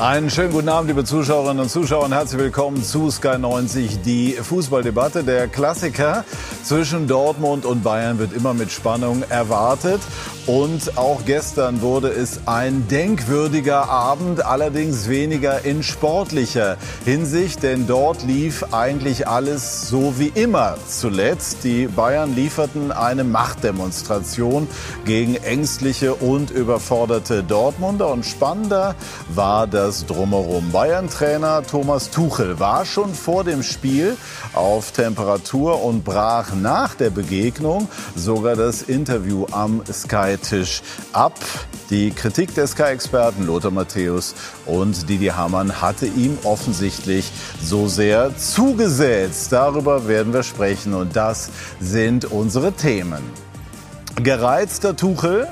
Einen schönen guten Abend, liebe Zuschauerinnen und Zuschauer, und herzlich willkommen zu Sky 90. Die Fußballdebatte, der Klassiker zwischen Dortmund und Bayern wird immer mit Spannung erwartet. Und auch gestern wurde es ein denkwürdiger Abend, allerdings weniger in sportlicher Hinsicht, denn dort lief eigentlich alles so wie immer zuletzt. Die Bayern lieferten eine Machtdemonstration gegen ängstliche und überforderte Dortmunder. Und spannender war das Drumherum. Bayern-Trainer Thomas Tuchel war schon vor dem Spiel auf Temperatur und brach nach der Begegnung sogar das Interview am Sky Tisch ab. Die Kritik der Sky-Experten Lothar Matthäus und Didi Hamann hatte ihm offensichtlich so sehr zugesetzt. Darüber werden wir sprechen und das sind unsere Themen. Gereizter Tuchel,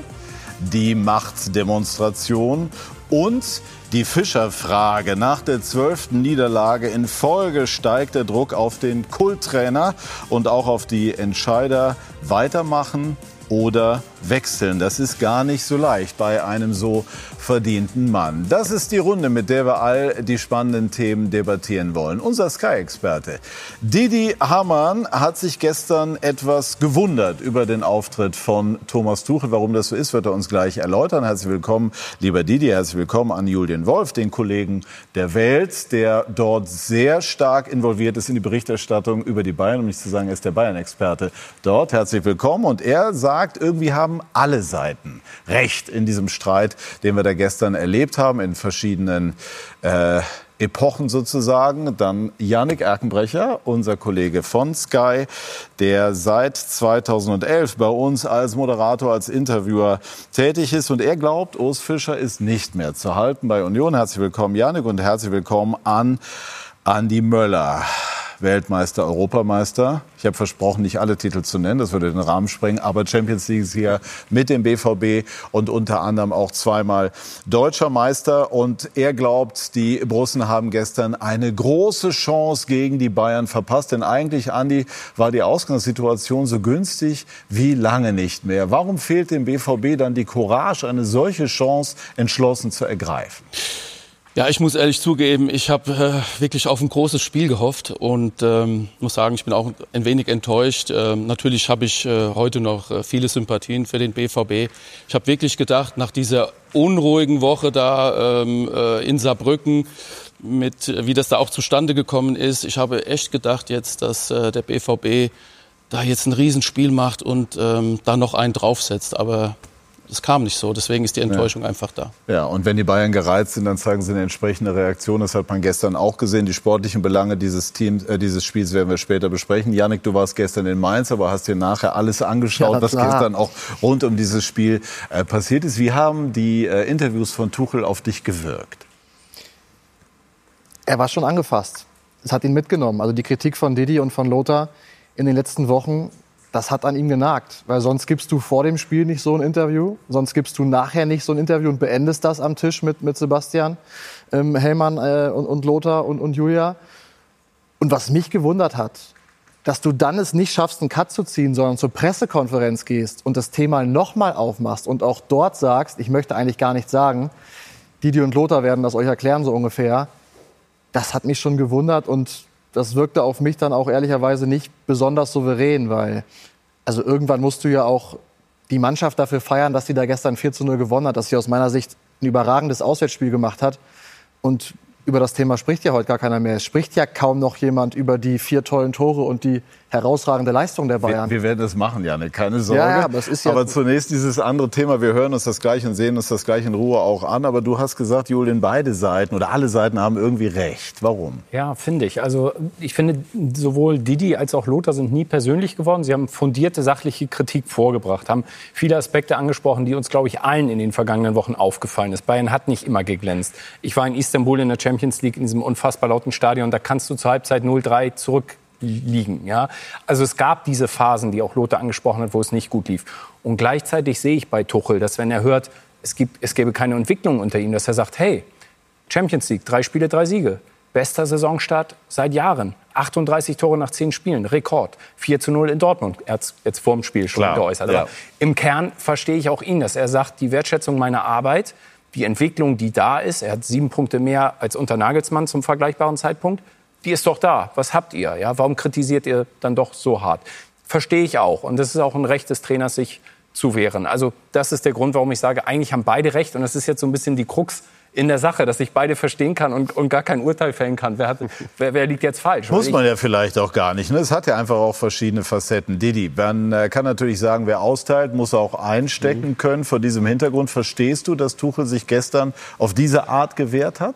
die Machtdemonstration und die Fischerfrage. Nach der zwölften Niederlage in Folge steigt der Druck auf den Kulttrainer und auch auf die Entscheider weitermachen oder wechseln. Das ist gar nicht so leicht bei einem so verdienten Mann. Das ist die Runde, mit der wir all die spannenden Themen debattieren wollen. Unser Sky-Experte Didi Hamann hat sich gestern etwas gewundert über den Auftritt von Thomas Tuchel. Warum das so ist, wird er uns gleich erläutern. Herzlich willkommen, lieber Didi. Herzlich willkommen an Julian Wolf, den Kollegen der Welt, der dort sehr stark involviert ist in die Berichterstattung über die Bayern. Um nicht zu sagen, er ist der Bayern-Experte dort. Herzlich willkommen. Und er sagt, irgendwie haben alle Seiten Recht in diesem Streit, den wir da gestern erlebt haben, in verschiedenen äh, Epochen sozusagen. Dann Yannick Erkenbrecher, unser Kollege von Sky, der seit 2011 bei uns als Moderator, als Interviewer tätig ist. Und er glaubt, Urs Fischer ist nicht mehr zu halten bei Union. Herzlich willkommen, Yannick, und herzlich willkommen an Andi Möller. Weltmeister, Europameister. Ich habe versprochen, nicht alle Titel zu nennen, das würde den Rahmen sprengen, aber Champions League ist hier mit dem BVB und unter anderem auch zweimal deutscher Meister. Und er glaubt, die Brussen haben gestern eine große Chance gegen die Bayern verpasst. Denn eigentlich, Andi, war die Ausgangssituation so günstig wie lange nicht mehr. Warum fehlt dem BVB dann die Courage, eine solche Chance entschlossen zu ergreifen? Ja, ich muss ehrlich zugeben, ich habe äh, wirklich auf ein großes Spiel gehofft und ähm, muss sagen, ich bin auch ein wenig enttäuscht. Ähm, natürlich habe ich äh, heute noch äh, viele Sympathien für den BVB. Ich habe wirklich gedacht, nach dieser unruhigen Woche da ähm, äh, in Saarbrücken, mit wie das da auch zustande gekommen ist, ich habe echt gedacht jetzt, dass äh, der BVB da jetzt ein Riesenspiel macht und ähm, da noch einen draufsetzt. Aber es kam nicht so. Deswegen ist die Enttäuschung ja. einfach da. Ja, und wenn die Bayern gereizt sind, dann zeigen sie eine entsprechende Reaktion. Das hat man gestern auch gesehen. Die sportlichen Belange dieses Teams, äh, dieses Spiels werden wir später besprechen. Janik, du warst gestern in Mainz, aber hast dir nachher alles angeschaut, ja, was gestern auch rund um dieses Spiel äh, passiert ist. Wie haben die äh, Interviews von Tuchel auf dich gewirkt? Er war schon angefasst. Es hat ihn mitgenommen. Also die Kritik von Didi und von Lothar in den letzten Wochen das hat an ihm genagt. Weil sonst gibst du vor dem Spiel nicht so ein Interview, sonst gibst du nachher nicht so ein Interview und beendest das am Tisch mit, mit Sebastian, ähm, Hellmann äh, und, und Lothar und, und Julia. Und was mich gewundert hat, dass du dann es nicht schaffst, einen Cut zu ziehen, sondern zur Pressekonferenz gehst und das Thema nochmal aufmachst und auch dort sagst, ich möchte eigentlich gar nichts sagen, Didi und Lothar werden das euch erklären, so ungefähr. Das hat mich schon gewundert und das wirkte auf mich dann auch ehrlicherweise nicht besonders souverän, weil also irgendwann musst du ja auch die Mannschaft dafür feiern, dass sie da gestern 4 zu 0 gewonnen hat, dass sie aus meiner Sicht ein überragendes Auswärtsspiel gemacht hat. Und über das Thema spricht ja heute gar keiner mehr. Es spricht ja kaum noch jemand über die vier tollen Tore und die herausragende Leistung der Bayern. Wir, wir werden das machen, Janne, keine Sorge. Ja, aber, es ist ja aber zunächst dieses andere Thema. Wir hören uns das gleich und sehen uns das gleich in Ruhe auch an. Aber du hast gesagt, Julian, beide Seiten oder alle Seiten haben irgendwie recht. Warum? Ja, finde ich. Also ich finde, sowohl Didi als auch Lothar sind nie persönlich geworden. Sie haben fundierte sachliche Kritik vorgebracht, haben viele Aspekte angesprochen, die uns, glaube ich, allen in den vergangenen Wochen aufgefallen ist. Bayern hat nicht immer geglänzt. Ich war in Istanbul in der Champions League in diesem unfassbar lauten Stadion. Da kannst du zur Halbzeit 0-3 zurück liegen. Ja? Also es gab diese Phasen, die auch Lothar angesprochen hat, wo es nicht gut lief. Und gleichzeitig sehe ich bei Tuchel, dass wenn er hört, es, gibt, es gäbe keine Entwicklung unter ihm, dass er sagt, hey, Champions League, drei Spiele, drei Siege. Bester Saisonstart seit Jahren. 38 Tore nach 10 Spielen, Rekord. 4 zu 0 in Dortmund. Er hat es jetzt vor dem Spiel schon Klar, geäußert. Ja. im Kern verstehe ich auch ihn, dass er sagt, die Wertschätzung meiner Arbeit die Entwicklung, die da ist, er hat sieben Punkte mehr als unter Nagelsmann zum vergleichbaren Zeitpunkt, die ist doch da. Was habt ihr? Ja, warum kritisiert ihr dann doch so hart? Verstehe ich auch. Und das ist auch ein Recht des Trainers, sich zu wehren. Also das ist der Grund, warum ich sage, eigentlich haben beide recht. Und das ist jetzt so ein bisschen die Krux in der Sache, dass ich beide verstehen kann und, und gar kein Urteil fällen kann. Wer, hat, wer, wer liegt jetzt falsch? Muss man ja vielleicht auch gar nicht. Ne? Es hat ja einfach auch verschiedene Facetten. Didi, man äh, kann natürlich sagen, wer austeilt, muss auch einstecken mhm. können. Vor diesem Hintergrund verstehst du, dass Tuchel sich gestern auf diese Art gewehrt hat?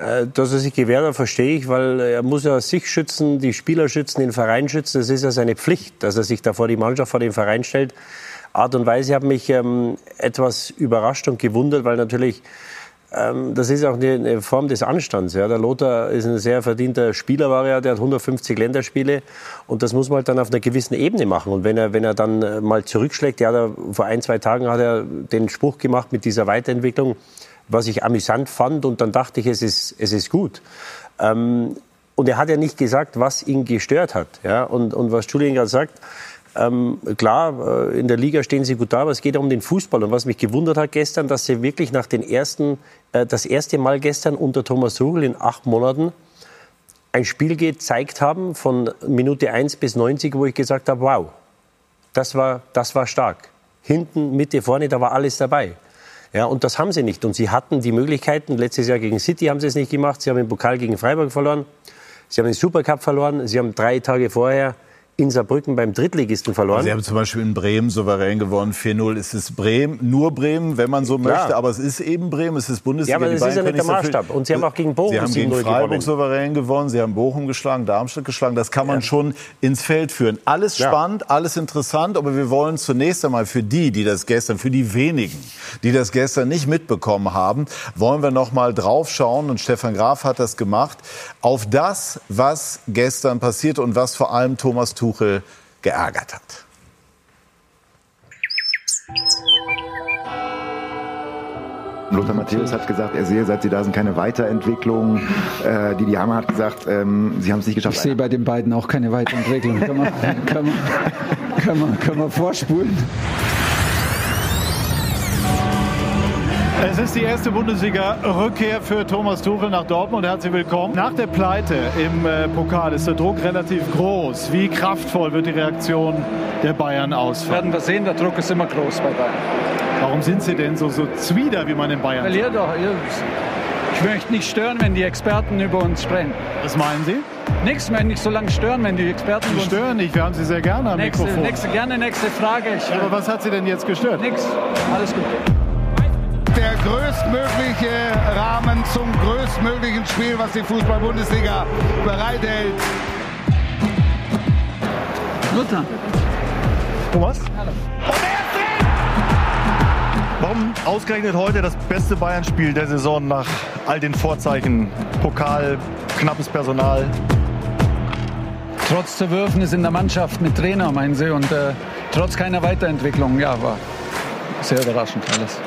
Äh, dass er sich gewehrt hat, verstehe ich, weil er muss ja sich schützen, die Spieler schützen, den Verein schützen. Das ist ja seine Pflicht, dass er sich da vor die Mannschaft, vor den Verein stellt. Art und Weise hat mich ähm, etwas überrascht und gewundert, weil natürlich ähm, das ist auch eine Form des Anstands. Ja. Der Lothar ist ein sehr verdienter Spieler, war er, der hat 150 Länderspiele und das muss man halt dann auf einer gewissen Ebene machen. Und wenn er, wenn er dann äh, mal zurückschlägt, ja, vor ein, zwei Tagen hat er den Spruch gemacht mit dieser Weiterentwicklung, was ich amüsant fand und dann dachte ich, es ist, es ist gut. Ähm, und er hat ja nicht gesagt, was ihn gestört hat. Ja. Und, und was Julian gerade sagt, ähm, klar, äh, in der Liga stehen sie gut da, aber es geht ja um den Fußball. Und was mich gewundert hat gestern, dass sie wirklich nach den ersten, äh, das erste Mal gestern unter Thomas Tuchel in acht Monaten ein Spiel gezeigt haben von Minute 1 bis 90, wo ich gesagt habe, wow, das war, das war stark. Hinten, Mitte, vorne, da war alles dabei. Ja, und das haben sie nicht. Und sie hatten die Möglichkeiten. Letztes Jahr gegen City haben sie es nicht gemacht. Sie haben den Pokal gegen Freiburg verloren. Sie haben den Supercup verloren. Sie haben drei Tage vorher in Saarbrücken beim Drittligisten verloren. Sie haben zum Beispiel in Bremen souverän gewonnen. 4-0 ist es Bremen, nur Bremen, wenn man so Klar. möchte. Aber es ist eben Bremen, es ist Bundesliga. Ja, aber das ist ja nicht der Maßstab. Und Sie haben auch gegen Bochum Sie haben gegen Freiburg gewonnen. souverän gewonnen. Sie haben Bochum geschlagen, Darmstadt geschlagen. Das kann man ja. schon ins Feld führen. Alles spannend, ja. alles interessant. Aber wir wollen zunächst einmal für die, die das gestern, für die wenigen, die das gestern nicht mitbekommen haben, wollen wir noch mal draufschauen. Und Stefan Graf hat das gemacht auf das, was gestern passiert und was vor allem Thomas Tuchel Tuchel geärgert hat. Lothar Matthäus hat gesagt, er sehe, seit sie da sind, keine Weiterentwicklung. Äh, Didi Hammer hat gesagt, ähm, sie haben es nicht geschafft. Ich sehe bei den beiden auch keine Weiterentwicklung. kann, man, kann, man, kann, man, kann man vorspulen. Es ist die erste Bundesliga-Rückkehr für Thomas Tuchel nach Dortmund. Herzlich willkommen. Nach der Pleite im äh, Pokal ist der Druck relativ groß. Wie kraftvoll wird die Reaktion der Bayern ausfallen? Werden wir sehen, der Druck ist immer groß bei Bayern. Warum sind Sie denn so, so zwider, wie man in Bayern Weil ihr doch, ihr, ich möchte nicht stören, wenn die Experten über uns sprechen. Was meinen Sie? Nichts mehr, nicht so lange stören, wenn die Experten. Sie stören nicht, wir haben Sie sehr gerne am nächste, Mikrofon. Nächste, gerne nächste Frage. Ich, aber was hat Sie denn jetzt gestört? Nichts, alles gut der größtmögliche Rahmen zum größtmöglichen Spiel, was die Fußball-Bundesliga bereithält. Luther. Thomas? Hallo. Und er ist Warum ausgerechnet heute das beste Bayern-Spiel der Saison nach all den Vorzeichen? Pokal, knappes Personal. Trotz Zerwürfnis in der Mannschaft mit Trainer, meinen Sie, und äh, trotz keiner Weiterentwicklung, ja, war sehr überraschend alles.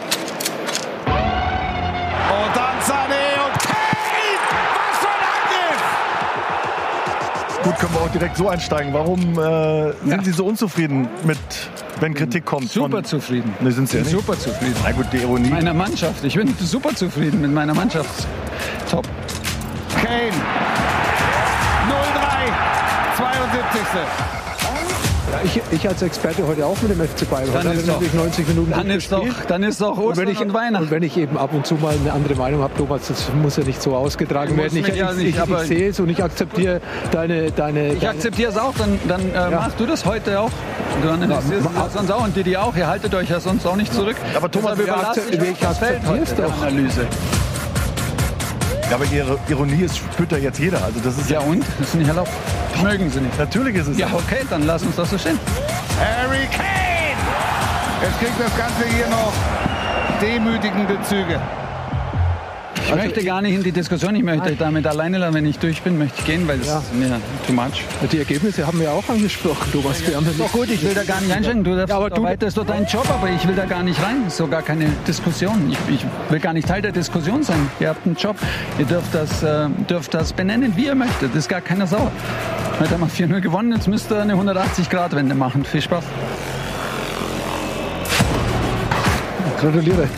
Direkt so einsteigen. Warum äh, sind ja. Sie so unzufrieden mit, wenn Kritik kommt? Super von, zufrieden. Ne, sind Sie ja nicht? Super zufrieden. Na gut, die Ironie. Mit meiner Mannschaft. Ich bin super zufrieden mit meiner Mannschaft. Top. Kane. 0-3. 72. Ich, ich, als Experte heute auch mit dem FC Bayern. Dann ist doch, 90 Minuten dann ist doch, dann ist doch und wenn, ich, und Weihnachten. Und wenn ich eben ab und zu mal eine andere Meinung habe, Thomas, das muss ja nicht so ausgetragen werden. Ich, ja nicht, ich, ich sehe es und ich akzeptiere deine... deine ich akzeptiere es auch, dann, dann äh, ja. machst du das heute auch. Dann ja, sonst auch und Didi auch. Ihr haltet euch ja sonst auch nicht zurück. Aber Thomas, wir akzeptieren es doch. Analyse. Ja, aber ihre Ironie ist, spürt ja jetzt jeder. Also das ist ja, und? Das ist nicht erlaubt. Mögen sie nicht. Natürlich ist es. Ja, okay, dann lass uns das so stehen. Harry Kane! Jetzt kriegt das Ganze hier noch demütigende Züge. Ich also möchte gar nicht in die Diskussion, ich möchte damit alleine lassen, wenn ich durch bin, möchte ich gehen, weil es ja. ist mir too much. Die Ergebnisse haben wir auch angesprochen, Thomas. Ja, wir doch gut, ich will da gar nicht einschränken. Du darfst ja, aber du ist doch dein Job, aber ich will da gar nicht rein. Ist so gar keine Diskussion. Ich, ich, will gar nicht Teil der Diskussion sein. Ihr habt einen Job, ihr dürft das, äh, dürft das benennen, wie ihr möchtet. Das ist gar keine Sau. Heute haben wir 4-0 gewonnen, jetzt müsst ihr eine 180-Grad-Wende machen. Viel Spaß. Gratuliere.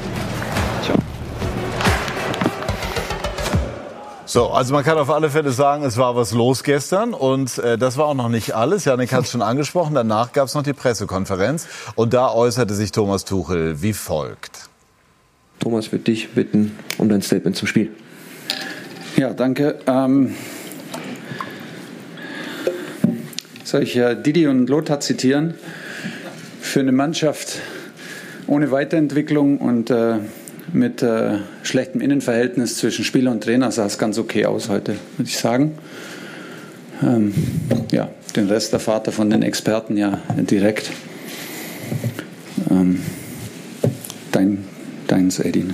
So, also man kann auf alle Fälle sagen, es war was los gestern und äh, das war auch noch nicht alles. Janik hat es schon angesprochen. Danach gab es noch die Pressekonferenz und da äußerte sich Thomas Tuchel wie folgt. Thomas, würde dich bitten um dein Statement zum Spiel. Ja, danke. Ähm, soll ich äh, Didi und Lothar zitieren? Für eine Mannschaft ohne Weiterentwicklung und äh, mit äh, schlechtem Innenverhältnis zwischen Spieler und Trainer sah es ganz okay aus heute, würde ich sagen. Ähm, ja, den Rest der Vater von den Experten ja direkt. Ähm, dein, deins, Edin.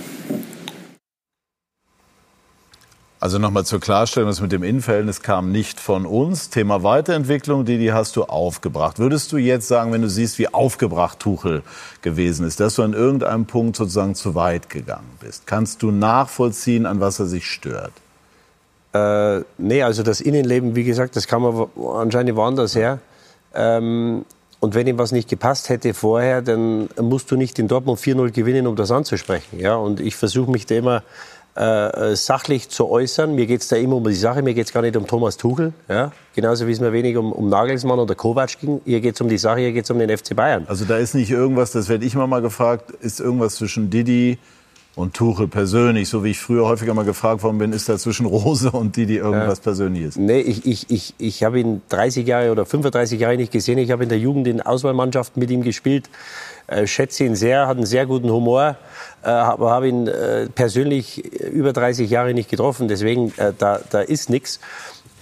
Also nochmal zur Klarstellung, das mit dem Innenverhältnis kam nicht von uns. Thema Weiterentwicklung, die, die hast du aufgebracht. Würdest du jetzt sagen, wenn du siehst, wie aufgebracht Tuchel gewesen ist, dass du an irgendeinem Punkt sozusagen zu weit gegangen bist? Kannst du nachvollziehen, an was er sich stört? Äh, nee, also das Innenleben, wie gesagt, das kam anscheinend woanders her. Ähm, und wenn ihm was nicht gepasst hätte vorher, dann musst du nicht in Dortmund 4-0 gewinnen, um das anzusprechen. Ja? Und ich versuche mich da immer äh, sachlich zu äußern. Mir geht es da immer um die Sache, mir geht es gar nicht um Thomas Tuchel. Ja? Genauso wie es mir wenig um, um Nagelsmann oder Kovac ging. Hier geht es um die Sache, hier geht es um den FC Bayern. Also da ist nicht irgendwas, das werde ich mal gefragt, ist irgendwas zwischen Didi und Tuchel persönlich, so wie ich früher häufiger mal gefragt worden bin, ist da zwischen Rose und Didi irgendwas ja. Persönliches? Nee, ich, ich, ich, ich habe ihn 30 Jahre oder 35 Jahre nicht gesehen. Ich habe in der Jugend in Auswahlmannschaften mit ihm gespielt. Äh, schätze ihn sehr, hat einen sehr guten Humor, äh, aber habe ihn äh, persönlich über 30 Jahre nicht getroffen. Deswegen, äh, da, da ist nichts.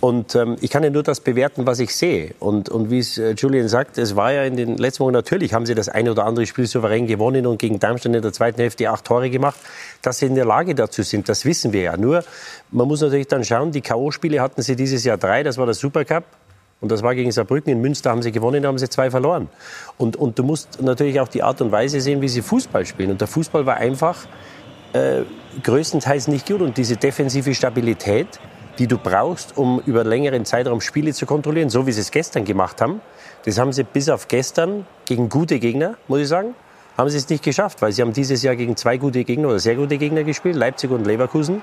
Und ähm, ich kann ja nur das bewerten, was ich sehe. Und, und wie es äh, Julian sagt, es war ja in den letzten Wochen natürlich, haben sie das eine oder andere Spiel souverän gewonnen und gegen Darmstadt in der zweiten Hälfte acht Tore gemacht. Dass sie in der Lage dazu sind, das wissen wir ja. Nur, man muss natürlich dann schauen, die K.O.-Spiele hatten sie dieses Jahr drei, das war der Supercup. Und das war gegen Saarbrücken. In Münster haben sie gewonnen, da haben sie zwei verloren. Und, und du musst natürlich auch die Art und Weise sehen, wie sie Fußball spielen. Und der Fußball war einfach äh, größtenteils nicht gut. Und diese defensive Stabilität, die du brauchst, um über längeren Zeitraum Spiele zu kontrollieren, so wie sie es gestern gemacht haben. Das haben sie bis auf gestern gegen gute Gegner, muss ich sagen, haben sie es nicht geschafft, weil sie haben dieses Jahr gegen zwei gute Gegner oder sehr gute Gegner gespielt, Leipzig und Leverkusen.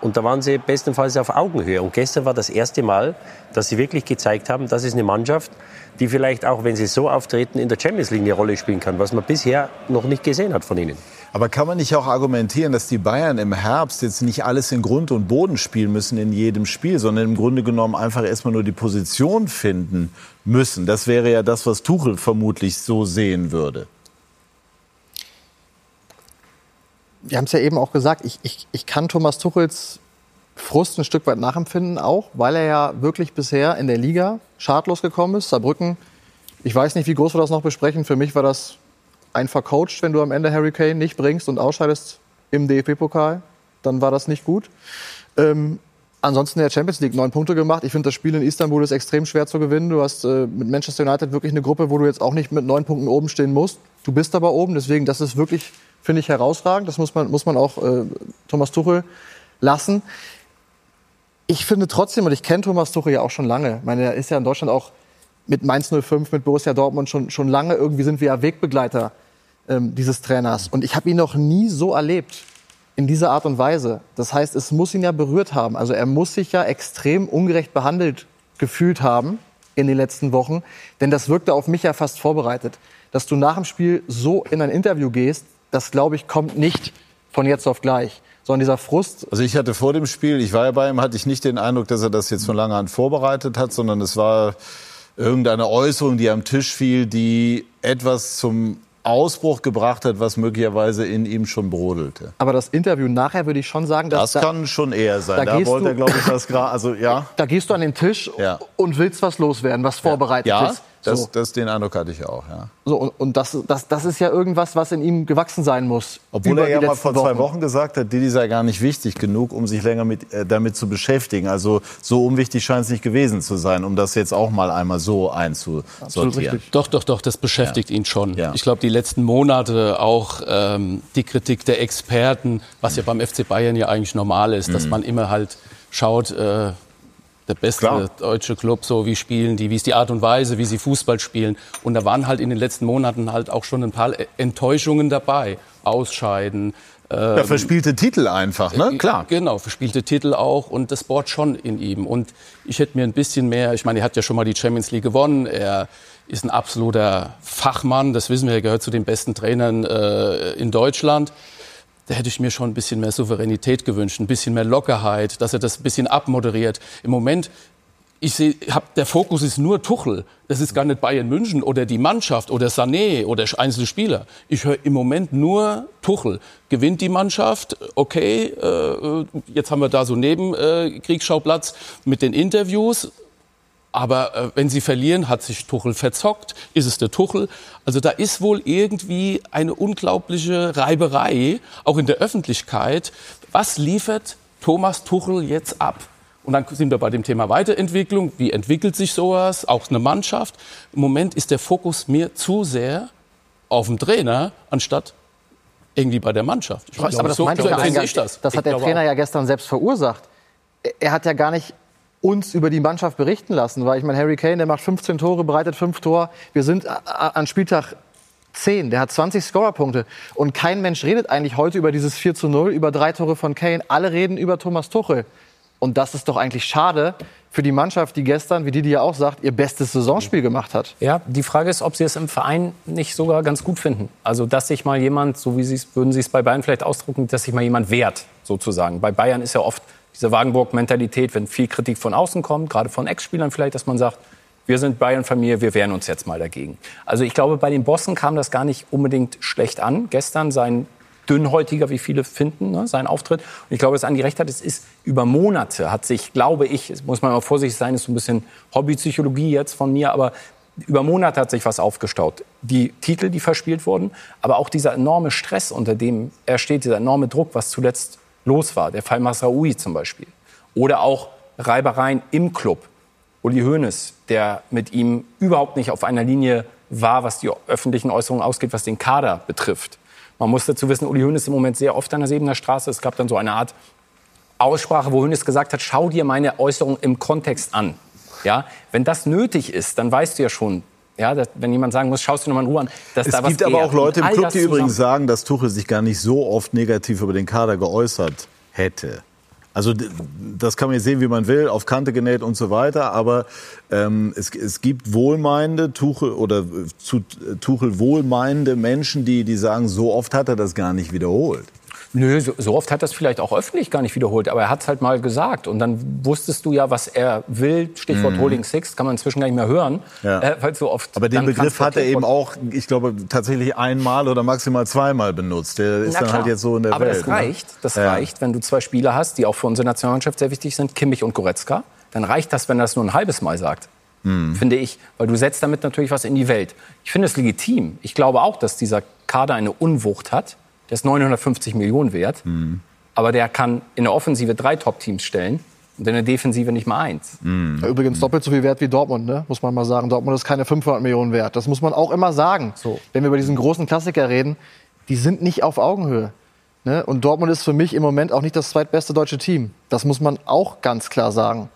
Und da waren sie bestenfalls auf Augenhöhe. Und gestern war das erste Mal, dass sie wirklich gezeigt haben, das ist eine Mannschaft, die vielleicht auch, wenn sie so auftreten, in der Champions League eine Rolle spielen kann, was man bisher noch nicht gesehen hat von ihnen. Aber kann man nicht auch argumentieren, dass die Bayern im Herbst jetzt nicht alles in Grund und Boden spielen müssen in jedem Spiel, sondern im Grunde genommen einfach erstmal nur die Position finden müssen? Das wäre ja das, was Tuchel vermutlich so sehen würde. Wir haben es ja eben auch gesagt, ich, ich, ich kann Thomas Tuchels Frust ein Stück weit nachempfinden, auch weil er ja wirklich bisher in der Liga schadlos gekommen ist. Saarbrücken, ich weiß nicht, wie groß wir das noch besprechen. Für mich war das ein vercoacht, wenn du am Ende Harry Kane nicht bringst und ausscheidest im DFB-Pokal, dann war das nicht gut. Ähm, ansonsten in der Champions League neun Punkte gemacht. Ich finde, das Spiel in Istanbul ist extrem schwer zu gewinnen. Du hast äh, mit Manchester United wirklich eine Gruppe, wo du jetzt auch nicht mit neun Punkten oben stehen musst. Du bist aber oben, deswegen, das ist wirklich, finde ich, herausragend. Das muss man, muss man auch äh, Thomas Tuchel lassen. Ich finde trotzdem, und ich kenne Thomas Tuchel ja auch schon lange, ich meine, er ist ja in Deutschland auch mit Mainz 05, mit Borussia Dortmund schon, schon lange irgendwie sind wir ja Wegbegleiter ähm, dieses Trainers. Und ich habe ihn noch nie so erlebt in dieser Art und Weise. Das heißt, es muss ihn ja berührt haben. Also er muss sich ja extrem ungerecht behandelt gefühlt haben in den letzten Wochen. Denn das wirkte auf mich ja fast vorbereitet. Dass du nach dem Spiel so in ein Interview gehst, das glaube ich kommt nicht von jetzt auf gleich sondern dieser Frust. Also ich hatte vor dem Spiel, ich war ja bei ihm, hatte ich nicht den Eindruck, dass er das jetzt von langer Hand vorbereitet hat, sondern es war irgendeine Äußerung, die am Tisch fiel, die etwas zum Ausbruch gebracht hat, was möglicherweise in ihm schon brodelte. Aber das Interview nachher würde ich schon sagen, dass das kann schon eher sein. Da, da wollte er, glaube ich, das gerade. Also ja. Da gehst du an den Tisch ja. und willst was loswerden, was vorbereitet ja. ist. Das, so. das, den Eindruck hatte ich auch, ja. So, und, und das, das, das ist ja irgendwas, was in ihm gewachsen sein muss. Obwohl er ja mal vor zwei Wochen gesagt hat, Didi sei gar nicht wichtig genug, um sich länger mit, äh, damit zu beschäftigen. Also so unwichtig scheint es nicht gewesen zu sein, um das jetzt auch mal einmal so einzusortieren. Doch, doch, doch, das beschäftigt ja. ihn schon. Ja. Ich glaube, die letzten Monate auch ähm, die Kritik der Experten, was ja beim FC Bayern ja eigentlich normal ist, mhm. dass man immer halt schaut, äh, der beste Klar. deutsche Club, so wie spielen die, wie ist die Art und Weise, wie sie Fußball spielen. Und da waren halt in den letzten Monaten halt auch schon ein paar Enttäuschungen dabei. Ausscheiden. Ähm, ja, verspielte Titel einfach, ne? Äh, Klar. Genau, verspielte Titel auch und das Board schon in ihm. Und ich hätte mir ein bisschen mehr, ich meine, er hat ja schon mal die Champions League gewonnen, er ist ein absoluter Fachmann, das wissen wir, er gehört zu den besten Trainern äh, in Deutschland da hätte ich mir schon ein bisschen mehr Souveränität gewünscht, ein bisschen mehr Lockerheit, dass er das ein bisschen abmoderiert. Im Moment ich sehe, hab, der Fokus ist nur Tuchel. Das ist gar nicht Bayern München oder die Mannschaft oder Sané oder einzelne Spieler. Ich höre im Moment nur Tuchel. Gewinnt die Mannschaft, okay, äh, jetzt haben wir da so Nebenkriegsschauplatz äh, mit den Interviews. Aber äh, wenn sie verlieren, hat sich Tuchel verzockt, ist es der Tuchel. Also da ist wohl irgendwie eine unglaubliche Reiberei, auch in der Öffentlichkeit. Was liefert Thomas Tuchel jetzt ab? Und dann sind wir bei dem Thema Weiterentwicklung. Wie entwickelt sich sowas? Auch eine Mannschaft. Im Moment ist der Fokus mir zu sehr auf dem Trainer, anstatt irgendwie bei der Mannschaft. Ich weiß, aber das, so, so ich das. Das hat der Trainer auch. ja gestern selbst verursacht. Er hat ja gar nicht uns über die Mannschaft berichten lassen. Weil ich meine, Harry Kane, der macht 15 Tore, bereitet 5 Tore. Wir sind an Spieltag 10, der hat 20 Scorerpunkte. Und kein Mensch redet eigentlich heute über dieses 4 zu 0, über drei Tore von Kane. Alle reden über Thomas Tuchel. Und das ist doch eigentlich schade für die Mannschaft, die gestern, wie die ja auch sagt, ihr bestes Saisonspiel gemacht hat. Ja, die Frage ist, ob sie es im Verein nicht sogar ganz gut finden. Also, dass sich mal jemand, so wie sie es, würden sie es bei Bayern vielleicht ausdrucken, dass sich mal jemand wehrt, sozusagen. Bei Bayern ist ja oft diese Wagenburg-Mentalität, wenn viel Kritik von außen kommt, gerade von Ex-Spielern vielleicht, dass man sagt, wir sind Bayern-Familie, wir wehren uns jetzt mal dagegen. Also ich glaube, bei den Bossen kam das gar nicht unbedingt schlecht an. Gestern sein dünnhäutiger, wie viele finden, ne, sein Auftritt. Und ich glaube, dass Andi recht hat, es ist über Monate, hat sich, glaube ich, muss man mal vorsichtig sein, ist so ein bisschen Hobbypsychologie jetzt von mir, aber über Monate hat sich was aufgestaut. Die Titel, die verspielt wurden, aber auch dieser enorme Stress, unter dem er steht, dieser enorme Druck, was zuletzt los war. Der Fall Masraoui zum Beispiel. Oder auch Reibereien im Club. Uli Hoeneß, der mit ihm überhaupt nicht auf einer Linie war, was die öffentlichen Äußerungen ausgeht, was den Kader betrifft. Man muss dazu wissen, Uli Hoeneß im Moment sehr oft an der Sebener Straße. Es gab dann so eine Art Aussprache, wo Hoeneß gesagt hat, schau dir meine Äußerung im Kontext an. Ja, wenn das nötig ist, dann weißt du ja schon, ja, dass, wenn jemand sagen muss, schaust du nochmal in Ruhe an, dass es da was Es gibt aber auch Leute im Club, die übrigens sagen, dass Tuchel sich gar nicht so oft negativ über den Kader geäußert hätte. Also das kann man jetzt sehen, wie man will, auf Kante genäht und so weiter. Aber ähm, es, es gibt wohlmeinende Tuchel oder zu Tuchel wohlmeinende Menschen, die, die sagen, so oft hat er das gar nicht wiederholt. Nö, so, so, oft hat er es vielleicht auch öffentlich gar nicht wiederholt, aber er hat es halt mal gesagt. Und dann wusstest du ja, was er will. Stichwort mhm. Holding Six, kann man inzwischen gar nicht mehr hören. Ja. Äh, weil so oft aber den Begriff hat er eben auch, ich glaube, tatsächlich einmal oder maximal zweimal benutzt. Der ist Na dann halt jetzt so in der aber Welt. Aber das reicht, das ja. reicht, wenn du zwei Spieler hast, die auch für unsere Nationalmannschaft sehr wichtig sind, Kimmich und Goretzka. Dann reicht das, wenn er das nur ein halbes Mal sagt. Mhm. Finde ich, weil du setzt damit natürlich was in die Welt. Ich finde es legitim. Ich glaube auch, dass dieser Kader eine Unwucht hat. Der ist 950 Millionen wert. Mhm. Aber der kann in der Offensive drei Top-Teams stellen und in der Defensive nicht mal eins. Mhm. Übrigens doppelt so viel wert wie Dortmund, ne? muss man mal sagen. Dortmund ist keine 500 Millionen wert. Das muss man auch immer sagen. So. Wenn wir über diesen großen Klassiker reden, die sind nicht auf Augenhöhe. Ne? Und Dortmund ist für mich im Moment auch nicht das zweitbeste deutsche Team. Das muss man auch ganz klar sagen.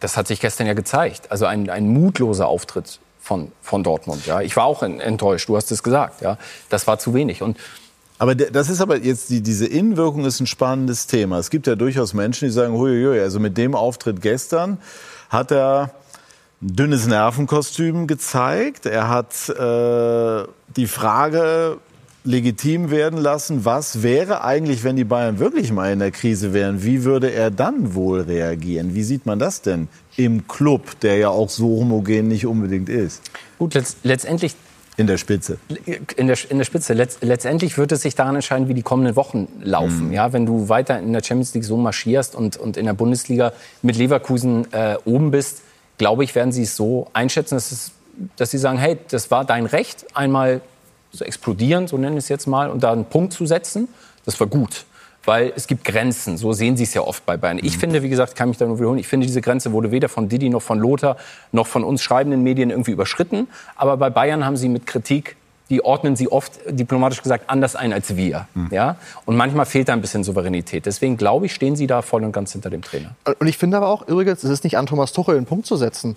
Das hat sich gestern ja gezeigt. Also ein, ein mutloser Auftritt von, von Dortmund. Ja. Ich war auch enttäuscht, du hast es gesagt. Ja. Das war zu wenig. Und aber das ist aber jetzt, die, diese Innenwirkung ist ein spannendes Thema. Es gibt ja durchaus Menschen, die sagen, huiuiui, also mit dem Auftritt gestern hat er ein dünnes Nervenkostüm gezeigt. Er hat äh, die Frage legitim werden lassen, was wäre eigentlich, wenn die Bayern wirklich mal in der Krise wären? Wie würde er dann wohl reagieren? Wie sieht man das denn im Club, der ja auch so homogen nicht unbedingt ist? Gut, letztendlich in der Spitze. In der, in der Spitze. Letz, letztendlich wird es sich daran entscheiden, wie die kommenden Wochen laufen. Mhm. Ja, wenn du weiter in der Champions League so marschierst und, und in der Bundesliga mit Leverkusen äh, oben bist, glaube ich, werden sie es so einschätzen, dass, es, dass sie sagen, hey, das war dein Recht, einmal zu explodieren, so nennen wir es jetzt mal, und da einen Punkt zu setzen. Das war gut weil es gibt Grenzen. So sehen Sie es ja oft bei Bayern. Ich mhm. finde, wie gesagt, kann mich da nur wiederholen, ich finde, diese Grenze wurde weder von Didi noch von Lothar noch von uns schreibenden Medien irgendwie überschritten. Aber bei Bayern haben sie mit Kritik die ordnen sie oft, diplomatisch gesagt, anders ein als wir. Hm. Ja? Und manchmal fehlt da ein bisschen Souveränität. Deswegen glaube ich, stehen sie da voll und ganz hinter dem Trainer. Und ich finde aber auch, übrigens, es ist nicht an Thomas Tuchel einen Punkt zu setzen.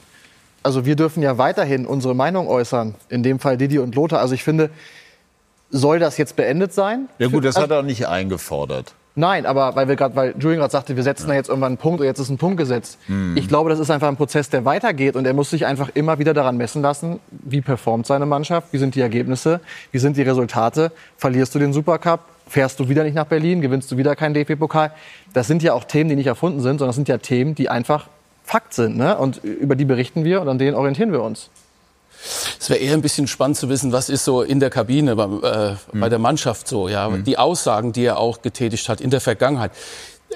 Also wir dürfen ja weiterhin unsere Meinung äußern. In dem Fall Didi und Lothar. Also ich finde, soll das jetzt beendet sein? Ja gut, das Also- hat er auch nicht eingefordert. Nein, aber weil wir gerade, weil Julian gerade sagte, wir setzen da jetzt irgendwann einen Punkt und jetzt ist ein Punkt gesetzt. Hm. Ich glaube, das ist einfach ein Prozess, der weitergeht und er muss sich einfach immer wieder daran messen lassen, wie performt seine Mannschaft, wie sind die Ergebnisse, wie sind die Resultate. Verlierst du den Supercup, fährst du wieder nicht nach Berlin, gewinnst du wieder keinen DFB-Pokal. Das sind ja auch Themen, die nicht erfunden sind, sondern das sind ja Themen, die einfach Fakt sind. Ne? Und über die berichten wir und an denen orientieren wir uns. Es wäre eher ein bisschen spannend zu wissen, was ist so in der Kabine beim, äh, bei der Mannschaft so. Ja, die Aussagen, die er auch getätigt hat in der Vergangenheit.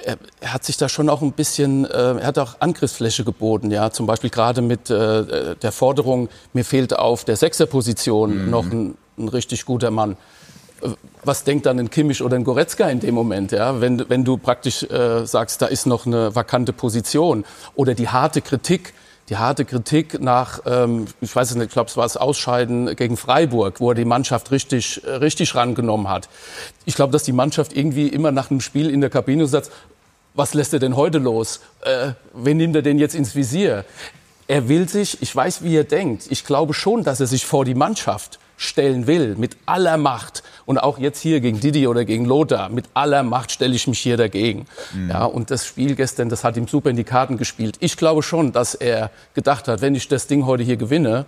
Er, er hat sich da schon auch ein bisschen, äh, er hat auch Angriffsfläche geboten, ja, zum Beispiel gerade mit äh, der Forderung, mir fehlt auf der Sechserposition noch ein, ein richtig guter Mann. Äh, Was denkt dann ein Kimmich oder ein Goretzka in dem Moment, ja, wenn, wenn du praktisch äh, sagst, da ist noch eine vakante Position oder die harte Kritik, die harte Kritik nach, ähm, ich weiß es nicht, ich glaube, es war das Ausscheiden gegen Freiburg, wo er die Mannschaft richtig, äh, richtig rangenommen hat. Ich glaube, dass die Mannschaft irgendwie immer nach einem Spiel in der Kabine sagt, was lässt er denn heute los? Äh, wen nimmt er denn jetzt ins Visier? Er will sich, ich weiß, wie er denkt. Ich glaube schon, dass er sich vor die Mannschaft stellen will, mit aller Macht. Und auch jetzt hier gegen Didi oder gegen Lothar, mit aller Macht stelle ich mich hier dagegen. Ja, und das Spiel gestern, das hat ihm super in die Karten gespielt. Ich glaube schon, dass er gedacht hat, wenn ich das Ding heute hier gewinne,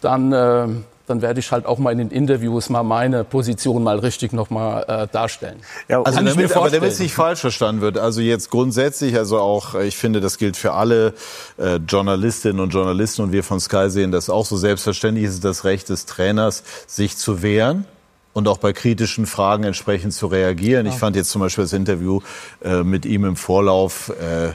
dann, äh, dann werde ich halt auch mal in den Interviews mal meine Position mal richtig noch mal äh, darstellen. Also Kann ich mir damit, aber damit es nicht falsch verstanden wird, also jetzt grundsätzlich, also auch, äh, ich finde, das gilt für alle äh, Journalistinnen und Journalisten und wir von Sky sehen das auch so. Selbstverständlich ist es das Recht des Trainers, sich zu wehren und auch bei kritischen Fragen entsprechend zu reagieren. Ich fand jetzt zum Beispiel das Interview äh, mit ihm im Vorlauf, äh,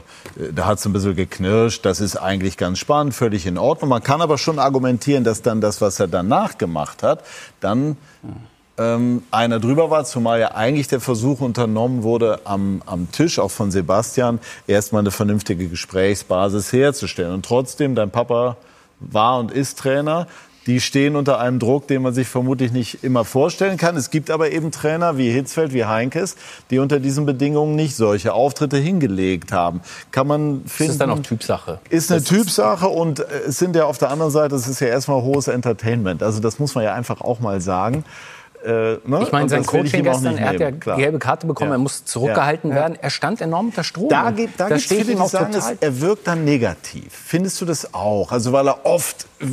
da hat es ein bisschen geknirscht. Das ist eigentlich ganz spannend, völlig in Ordnung. Man kann aber schon argumentieren, dass dann das, was er danach gemacht hat, dann ähm, einer drüber war, zumal ja eigentlich der Versuch unternommen wurde, am, am Tisch, auch von Sebastian, erstmal eine vernünftige Gesprächsbasis herzustellen. Und trotzdem, dein Papa war und ist Trainer. Die stehen unter einem Druck, den man sich vermutlich nicht immer vorstellen kann. Es gibt aber eben Trainer wie Hitzfeld, wie Heinkes, die unter diesen Bedingungen nicht solche Auftritte hingelegt haben. Kann man Das finden. ist dann auch Typsache. Ist eine Das Typsache und äh, es sind ja auf der anderen Seite, es ist ja erstmal hohes Entertainment. Also das muss man ja einfach auch mal sagen. Äh, ne? Ich meine, sein Coaching gestern, er hat ja klar. gelbe Karte bekommen, Ja. er muss zurückgehalten Ja. werden. Er stand enorm unter Strom. Da gibt da ich viele, ihm die auch sagen, es, er wirkt dann negativ. Findest du das auch? Also weil er oft äh,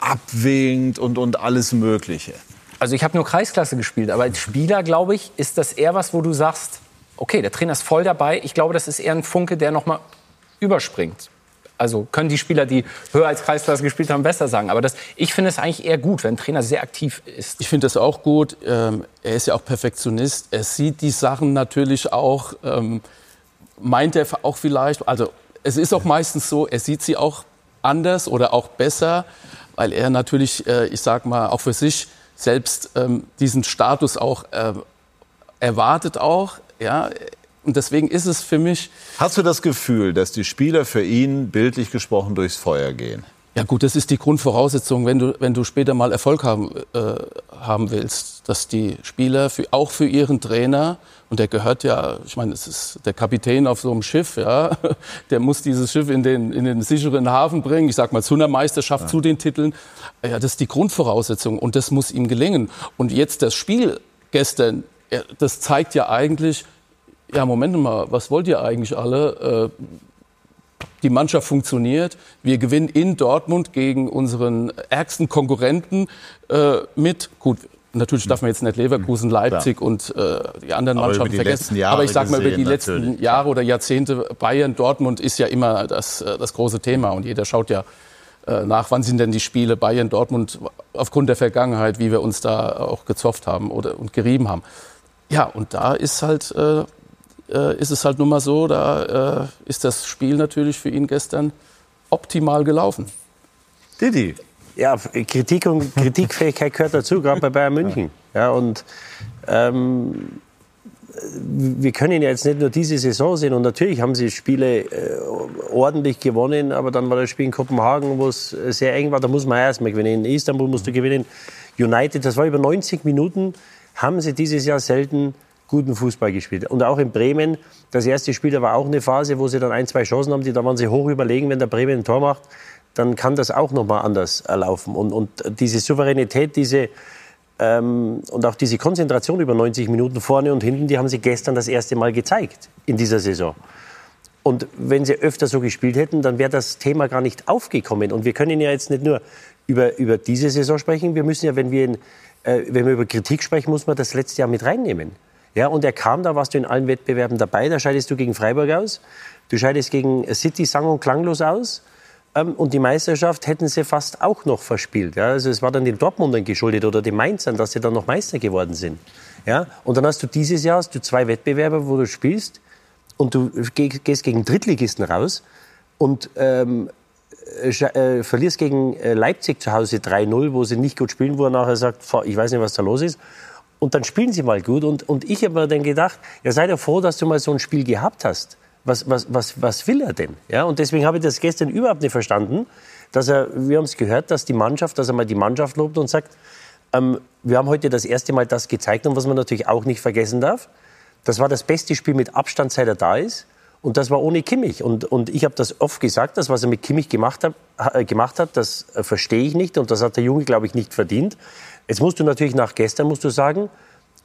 abwinkt und, und alles Mögliche. Also ich habe nur Kreisklasse gespielt, aber als Spieler, glaube ich, ist das eher was, wo du sagst, okay, der Trainer ist voll dabei. Ich glaube, das ist eher ein Funke, der noch mal überspringt. Also können die Spieler, die höher als Kreisklasse gespielt haben, besser sagen. Aber das, ich finde es eigentlich eher gut, wenn ein Trainer sehr aktiv ist. Ich finde das auch gut. Ähm, er ist ja auch Perfektionist. Er sieht die Sachen natürlich auch, ähm, meint er auch vielleicht, also es ist auch meistens so, er sieht sie auch anders oder auch besser, weil er natürlich, äh, ich sag mal, auch für sich selbst ähm, diesen Status auch äh, erwartet auch, ja. Und deswegen ist es für mich, Hast du das Gefühl, dass die Spieler für ihn bildlich gesprochen durchs Feuer gehen? Ja gut, das ist die Grundvoraussetzung, wenn du, wenn du später mal Erfolg haben, äh, haben willst, dass die Spieler für, auch für ihren Trainer, und der gehört ja, ich meine, es ist der Kapitän auf so einem Schiff, ja, der muss dieses Schiff in den, in den sicheren Hafen bringen, ich sag mal zu einer Meisterschaft, zu den Titeln. Ja, das ist die Grundvoraussetzung und das muss ihm gelingen. Und jetzt das Spiel gestern, ja, das zeigt ja eigentlich, ja, Moment mal, was wollt ihr eigentlich alle? Äh, die Mannschaft funktioniert. Wir gewinnen in Dortmund gegen unseren ärgsten Konkurrenten äh, mit. Gut, natürlich darf man jetzt nicht Leverkusen, Leipzig und äh, die anderen Aber Mannschaften die vergessen. Aber ich sage mal, über die letzten natürlich. Jahre oder Jahrzehnte, Bayern, Dortmund ist ja immer das, das große Thema. Und jeder schaut ja äh, nach, wann sind denn die Spiele Bayern, Dortmund, aufgrund der Vergangenheit, wie wir uns da auch gezofft haben oder, und gerieben haben. Ja, und da ist halt... Äh, äh, ist es halt nun mal so, da äh, ist das Spiel natürlich für ihn gestern optimal gelaufen. Didi. Ja, Kritik und Kritikfähigkeit gehört dazu, gerade bei Bayern München. Ja, und ähm, wir können ja jetzt nicht nur diese Saison sehen. Und natürlich haben sie Spiele äh, ordentlich gewonnen, aber dann war das Spiel in Kopenhagen, wo es sehr eng war. Da muss man erst mal gewinnen. In Istanbul musst du gewinnen. United, das war über 90 Minuten, haben sie dieses Jahr selten guten Fußball gespielt. Und auch in Bremen, das erste Spiel, da war auch eine Phase, wo sie dann ein, zwei Chancen haben, die, da waren sie hoch überlegen, wenn der Bremen ein Tor macht, dann kann das auch noch mal anders laufen. Und, und diese Souveränität, diese ähm, und auch diese Konzentration über 90 Minuten vorne und hinten, die haben sie gestern das erste Mal gezeigt in dieser Saison. Und wenn sie öfter so gespielt hätten, dann wäre das Thema gar nicht aufgekommen. Und wir können ja jetzt nicht nur über, über diese Saison sprechen, wir müssen ja, wenn wir, in, äh, wenn wir über Kritik sprechen, muss man das letzte Jahr mit reinnehmen. Ja, und er kam, da warst du in allen Wettbewerben dabei, da scheidest du gegen Freiburg aus, du scheidest gegen City sang- und klanglos aus. Ähm, und die Meisterschaft hätten sie fast auch noch verspielt. Ja, also es war dann den Dortmundern geschuldet oder den Mainzern, dass sie dann noch Meister geworden sind. Ja, und dann hast du dieses Jahr hast du zwei Wettbewerbe, wo du spielst und du gehst gegen Drittligisten raus und ähm, äh, äh, verlierst gegen äh, Leipzig zu Hause 3-0, wo sie nicht gut spielen, wo er nachher sagt, ich weiß nicht, was da los ist. Und dann spielen sie mal gut. Und, und ich habe mir dann gedacht, ja, sei doch froh, dass du mal so ein Spiel gehabt hast was, was, was, was will er denn? Ja, und deswegen habe ich das gestern überhaupt nicht verstanden, dass er, wir haben es gehört, dass die Mannschaft, dass er mal die Mannschaft lobt und sagt, ähm, wir haben heute das erste Mal das gezeigt und was man natürlich auch nicht vergessen darf, das war das beste Spiel mit Abstand, seit er da ist. Und das war ohne Kimmich. Und, und ich habe das oft gesagt, das, was er mit Kimmich gemacht hat, gemacht hat das äh, verstehe ich nicht. Und das hat der Junge, glaube ich, nicht verdient. Jetzt musst du natürlich nach gestern musst du sagen,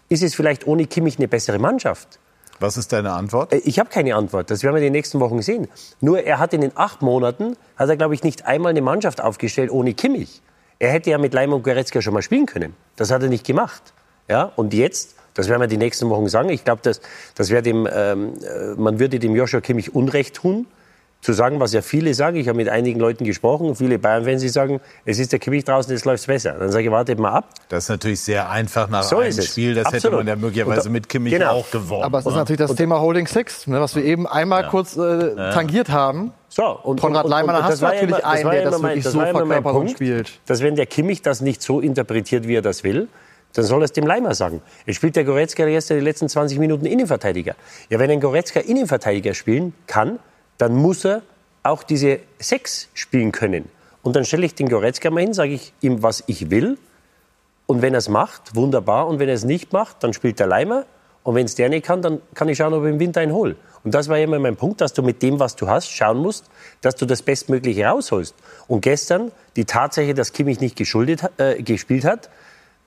ist es vielleicht ohne Kimmich eine bessere Mannschaft? Was ist deine Antwort? Äh, ich habe keine Antwort. Das werden wir in den nächsten Wochen sehen. Nur er hat in den acht Monaten, hat er, glaube ich, nicht einmal eine Mannschaft aufgestellt ohne Kimmich. Er hätte ja mit Leimer und Goretzka schon mal spielen können. Das hat er nicht gemacht. Ja? Und jetzt, das werden wir die nächsten Wochen sagen, ich glaube, das, das dem, ähm, äh, man würde dem Joshua Kimmich Unrecht tun, zu sagen, was ja viele sagen. Ich habe mit einigen Leuten gesprochen, viele Bayern-Fans, die sagen, es ist der Kimmich draußen, jetzt läuft es besser. Dann sage ich, wartet mal ab. Das ist natürlich sehr einfach nach so einem Spiel. Das Absolut. hätte man ja möglicherweise mit Kimmich genau. auch gewonnen. Aber es ist natürlich das und Thema Holding Six, ne, was wir eben einmal ja. kurz äh, tangiert haben. So, und, Konrad Leimer, da hast du natürlich immer, einen, der das mein, wirklich das so verkörpert und spielt. Dass wenn der Kimmich das nicht so interpretiert, wie er das will, dann soll er es dem Leimer sagen. Jetzt spielt der Goretzka jetzt die letzten 20 Minuten Innenverteidiger. Ja, wenn ein Goretzka Innenverteidiger spielen kann, dann muss er auch diese Sechs spielen können. Und dann stelle ich den Goretzka mal hin, sage ich ihm, was ich will. Und wenn er es macht, wunderbar. Und wenn er es nicht macht, dann spielt der Leimer. Und wenn es der nicht kann, dann kann ich schauen, ob ich im Winter einen hole. Und das war immer mein Punkt, dass du mit dem, was du hast, schauen musst, dass du das Bestmögliche rausholst. Und gestern die Tatsache, dass Kimmich nicht geschuldet, äh, gespielt hat,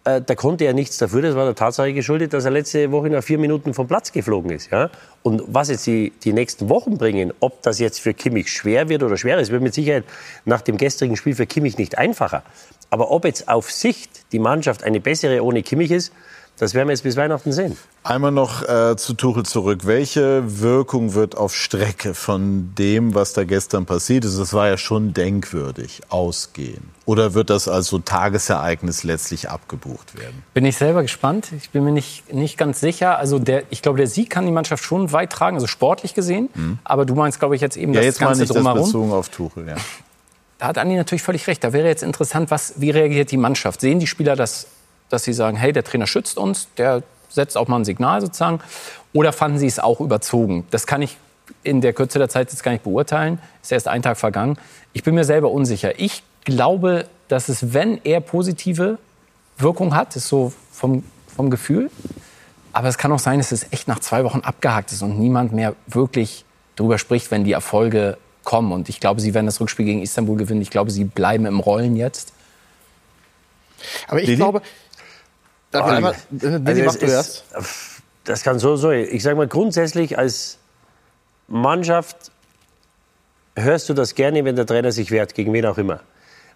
äh, da konnte er nichts dafür. Das war der Tatsache geschuldet, dass er letzte Woche nach vier Minuten vom Platz geflogen ist. Ja? Und was jetzt die, die nächsten Wochen bringen, ob das jetzt für Kimmich schwer wird oder schwer ist, wird mit Sicherheit nach dem gestrigen Spiel für Kimmich nicht einfacher. Aber ob jetzt auf Sicht die Mannschaft eine bessere ohne Kimmich ist, das werden wir jetzt bis Weihnachten sehen. Einmal noch äh, zu Tuchel zurück. Welche Wirkung wird auf Strecke von dem, was da gestern passiert ist? Das war ja schon denkwürdig, ausgehen. Oder wird das als so Tagesereignis letztlich abgebucht werden? Bin ich selber gespannt. Ich bin mir nicht, nicht ganz sicher. Also der, ich glaube, der Sieg kann die Mannschaft schon weit tragen, also sportlich gesehen. Mhm. Aber du meinst, glaube ich, jetzt eben ja, das jetzt Ganze meine ich drumherum. Das bezogen auf Tuchel, ja. Da hat Andi natürlich völlig recht. Da wäre jetzt interessant, was, wie reagiert die Mannschaft? Sehen die Spieler das dass sie sagen, hey, der Trainer schützt uns, der setzt auch mal ein Signal sozusagen? Oder fanden sie es auch überzogen? Das kann ich in der Kürze der Zeit jetzt gar nicht beurteilen. Ist erst ein Tag vergangen. Ich bin mir selber unsicher. Ich glaube, dass es, wenn er positive Wirkung hat, ist so vom, vom Gefühl. Aber es kann auch sein, dass es echt nach zwei Wochen abgehakt ist und niemand mehr wirklich darüber spricht, wenn die Erfolge kommen. Und ich glaube, sie werden das Rückspiel gegen Istanbul gewinnen. Ich glaube, sie bleiben im Rollen jetzt. Aber ich Lili? glaube, Darf ich einmal, also machst du erst? Das kann so sein. Ich sage mal, grundsätzlich als Mannschaft hörst du das gerne, wenn der Trainer sich wehrt, gegen wen auch immer.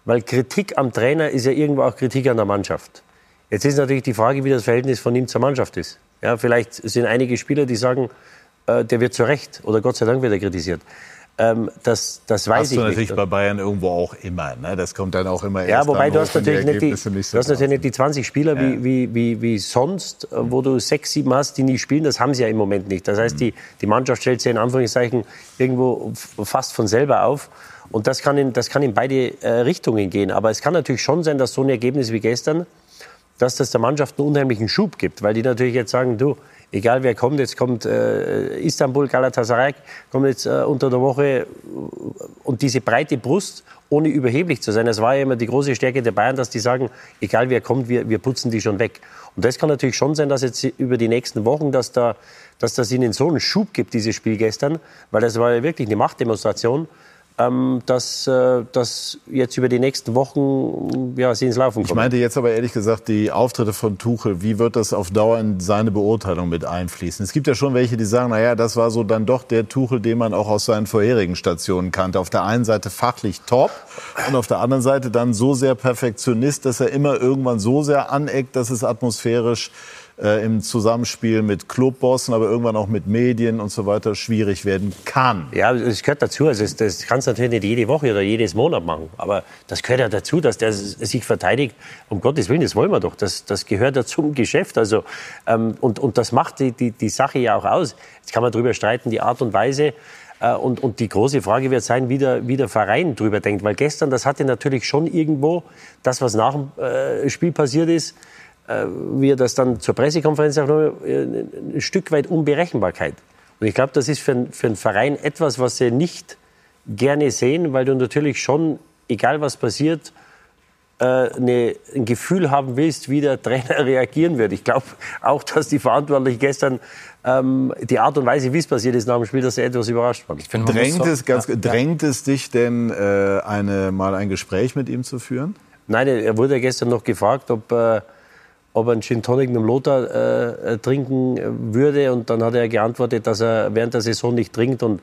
Weil Kritik am Trainer ist ja irgendwo auch Kritik an der Mannschaft. Jetzt ist natürlich die Frage, wie das Verhältnis von ihm zur Mannschaft ist. Ja, vielleicht sind einige Spieler, die sagen, äh, der wird zu Recht oder Gott sei Dank wird er kritisiert. Ähm, das, das weiß hast ich du natürlich nicht. bei Bayern irgendwo auch immer. Ne? Das kommt dann auch immer ja, erst wobei dann du hast natürlich nicht die, nicht so du hast natürlich nicht die 20 Spieler Ja. wie, wie, wie, wie sonst, äh, wo du sechs, sieben hast, die nie spielen. Das haben sie ja im Moment nicht. Das heißt, die, die Mannschaft stellt sich in Anführungszeichen irgendwo fast von selber auf. Und das kann in, das kann in beide äh, Richtungen gehen. Aber es kann natürlich schon sein, dass so ein Ergebnis wie gestern dass das der Mannschaft einen unheimlichen Schub gibt, weil die natürlich jetzt sagen, du, egal wer kommt, jetzt kommt äh, Istanbul, Galatasaray, kommt jetzt äh, unter der Woche und diese breite Brust, ohne überheblich zu sein. Das war ja immer die große Stärke der Bayern, dass die sagen, egal wer kommt, wir, wir putzen die schon weg. Und das kann natürlich schon sein, dass jetzt über die nächsten Wochen, dass da, dass das ihnen so einen Schub gibt, dieses Spiel gestern, weil das war ja wirklich eine Machtdemonstration ähm, dass äh, das jetzt über die nächsten Wochen ja, sie ins Laufen kommt. Ich meinte jetzt aber ehrlich gesagt die Auftritte von Tuchel. Wie wird das auf Dauer in seine Beurteilung mit einfließen? Es gibt ja schon welche, die sagen, naja, das war so dann doch der Tuchel, den man auch aus seinen vorherigen Stationen kannte. Auf der einen Seite fachlich top und auf der anderen Seite dann so sehr Perfektionist, dass er immer irgendwann so sehr aneckt, dass es atmosphärisch äh, im Zusammenspiel mit Clubbossen, aber irgendwann auch mit Medien und so weiter schwierig werden kann. Ja, das gehört dazu. Also das, das kannst du natürlich nicht jede Woche oder jedes Monat machen. Aber das gehört ja dazu, dass der sich verteidigt. Um Gottes Willen, das wollen wir doch. Das, das gehört ja zum Geschäft. Also, ähm, und, und das macht die, die, die Sache ja auch aus. Jetzt kann man darüber streiten, die Art und Weise. Äh, und, und, die große Frage wird sein, wie der, wie der Verein drüber denkt. Weil gestern, das hatte natürlich schon irgendwo, das, was nach dem äh, Spiel passiert ist, äh, wie er das dann zur Pressekonferenz auch noch, äh, ein Stück weit Unberechenbarkeit. Und ich glaube, das ist für, für einen Verein etwas, was sie nicht gerne sehen, weil du natürlich schon, egal was passiert, äh, eine, ein Gefühl haben willst, wie der Trainer reagieren wird. Ich glaube auch, dass die Verantwortlichen gestern ähm, die Art und Weise, wie es passiert ist nach dem Spiel, dass sie etwas überrascht waren. Drängt, es, ganz, ja, drängt es dich denn, äh, eine, mal ein Gespräch mit ihm zu führen? Nein, er wurde gestern noch gefragt, ob... Äh, ob er einen Gin Tonic mit dem Lothar äh, trinken würde. Und dann hat er geantwortet, dass er während der Saison nicht trinkt und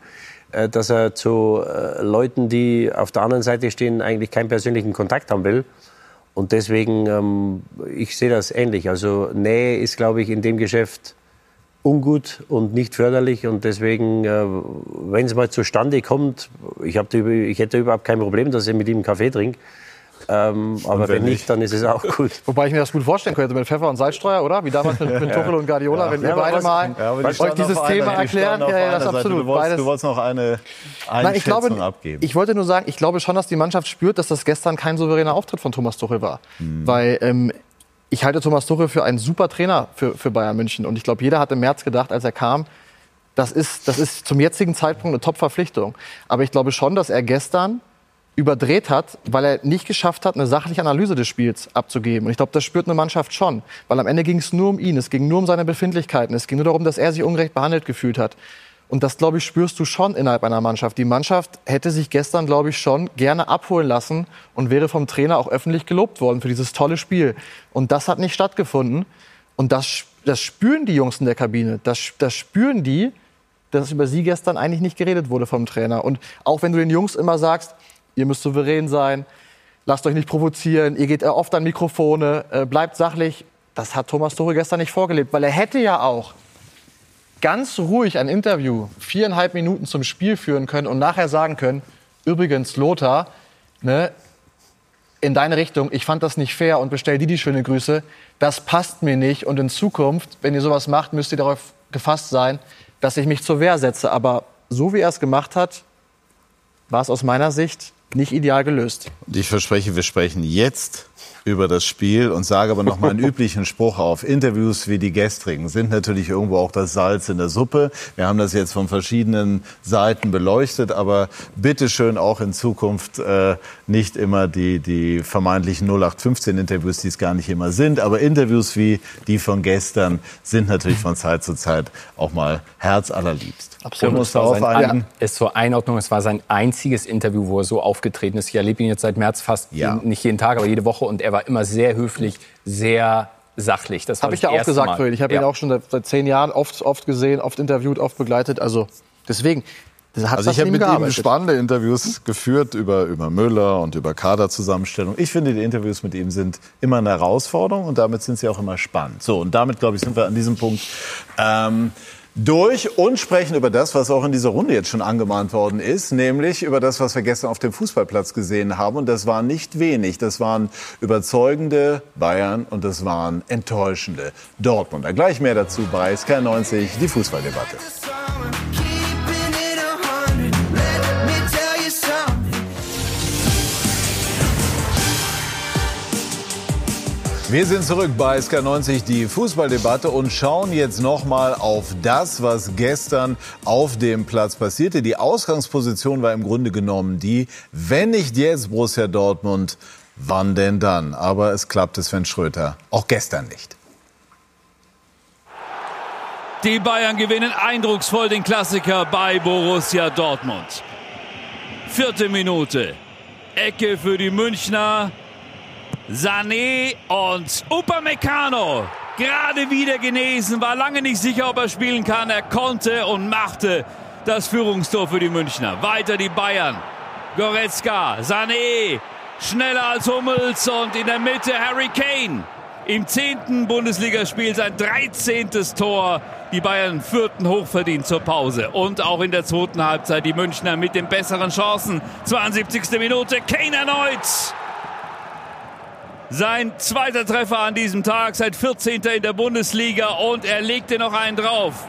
äh, dass er zu äh, Leuten, die auf der anderen Seite stehen, eigentlich keinen persönlichen Kontakt haben will. Und deswegen, ähm, ich sehe das ähnlich. Also Nähe ist, glaube ich, in dem Geschäft ungut und nicht förderlich. Und deswegen, äh, wenn es mal zustande kommt, ich, hab, ich hätte überhaupt kein Problem, dass ich mit ihm einen Kaffee trinke. Ähm, aber wenn, wenn nicht, dann ist es auch gut. Wobei ich mir das gut vorstellen könnte mit Pfeffer und Salzstreuer, oder? Wie damals mit, mit Tuchel und Guardiola, ja. wenn ihr ja, beide was, mal ja, euch dieses Thema erklären. Ja, ja, das absolut. Du wolltest, du wolltest noch eine Einschätzung Nein, ich glaube, abgeben. Ich wollte nur sagen, ich glaube schon, dass die Mannschaft spürt, dass das gestern kein souveräner Auftritt von Thomas Tuchel war. Hm. Weil ähm, ich halte Thomas Tuchel für einen super Trainer für, für Bayern München. Und ich glaube, jeder hat im März gedacht, als er kam, das ist, das ist zum jetzigen Zeitpunkt eine Top-Verpflichtung. Aber ich glaube schon, dass er gestern überdreht hat, weil er nicht geschafft hat, eine sachliche Analyse des Spiels abzugeben. Und ich glaube, das spürt eine Mannschaft schon. Weil am Ende ging es nur um ihn, es ging nur um seine Befindlichkeiten, es ging nur darum, dass er sich ungerecht behandelt gefühlt hat. Und das, glaube ich, spürst du schon innerhalb einer Mannschaft. Die Mannschaft hätte sich gestern, glaube ich, schon gerne abholen lassen und wäre vom Trainer auch öffentlich gelobt worden für dieses tolle Spiel. Und das hat nicht stattgefunden. Und das, das spüren die Jungs in der Kabine. Das, das spüren die, dass über sie gestern eigentlich nicht geredet wurde vom Trainer. Und auch wenn du den Jungs immer sagst, ihr müsst souverän sein, lasst euch nicht provozieren, ihr geht oft an Mikrofone, äh, bleibt sachlich. Das hat Thomas Tuchel gestern nicht vorgelebt, weil er hätte ja auch ganz ruhig ein Interview, viereinhalb Minuten zum Spiel führen können und nachher sagen können, übrigens Lothar, ne, in deine Richtung, ich fand das nicht fair und bestell dir die schöne Grüße, das passt mir nicht und in Zukunft, wenn ihr sowas macht, müsst ihr darauf gefasst sein, dass ich mich zur Wehr setze. Aber so wie er es gemacht hat, war es aus meiner Sicht nicht ideal gelöst. Ich verspreche, wir sprechen jetzt über das Spiel und sage aber noch mal einen üblichen Spruch auf. Interviews wie die gestrigen sind natürlich irgendwo auch das Salz in der Suppe. Wir haben das jetzt von verschiedenen Seiten beleuchtet, aber bitteschön auch in Zukunft äh, nicht immer die, die vermeintlichen 0815-Interviews, die es gar nicht immer sind. Aber Interviews wie die von gestern sind natürlich von Zeit zu Zeit auch mal herzallerliebst. Absolut. Es war, sein, es zur Einordnung, es war sein einziges Interview, wo er so aufgetreten ist. Ich erlebe ihn jetzt seit März fast ja. nicht jeden Tag, aber jede Woche und er war immer sehr höflich, sehr sachlich. Das habe ich ja auch gesagt vorhin. Ich habe ja. ihn auch schon seit, seit, zehn Jahren oft, oft gesehen, oft interviewt, oft begleitet. Also deswegen. also ich habe mit ihm spannende Interviews geführt über, über Müller und über Kaderzusammenstellung. Ich finde, die Interviews mit ihm sind immer eine Herausforderung und damit sind sie auch immer spannend. So, und damit, glaube ich, sind wir an diesem Punkt. Ähm, durch und sprechen über das, was auch in dieser Runde jetzt schon angemahnt worden ist, nämlich über das, was wir gestern auf dem Fußballplatz gesehen haben. Und das war nicht wenig. Das waren überzeugende Bayern und das waren enttäuschende Dortmunder. Gleich mehr dazu bei SK90, die Fußballdebatte. Wir sind zurück bei SK90, die Fußballdebatte und schauen jetzt nochmal auf das, was gestern auf dem Platz passierte. Die Ausgangsposition war im Grunde genommen die, wenn nicht jetzt Borussia Dortmund, wann denn dann? Aber es klappte Sven Schröter auch gestern nicht. Die Bayern gewinnen eindrucksvoll den Klassiker bei Borussia Dortmund. Vierte Minute. Ecke für die Münchner. Sané und Upamecano. Gerade wieder genesen, war lange nicht sicher, ob er spielen kann. Er konnte und machte das Führungstor für die Münchner. Weiter die Bayern. Goretzka, Sané, schneller als Hummels und in der Mitte Harry Kane. Im zehnten Bundesligaspiel sein 13. Tor. Die Bayern führten hochverdient zur Pause. Und auch in der zweiten Halbzeit die Münchner mit den besseren Chancen. 72. Minute, Kane erneut. Sein zweiter Treffer an diesem Tag, seit 14. in der Bundesliga und er legte noch einen drauf.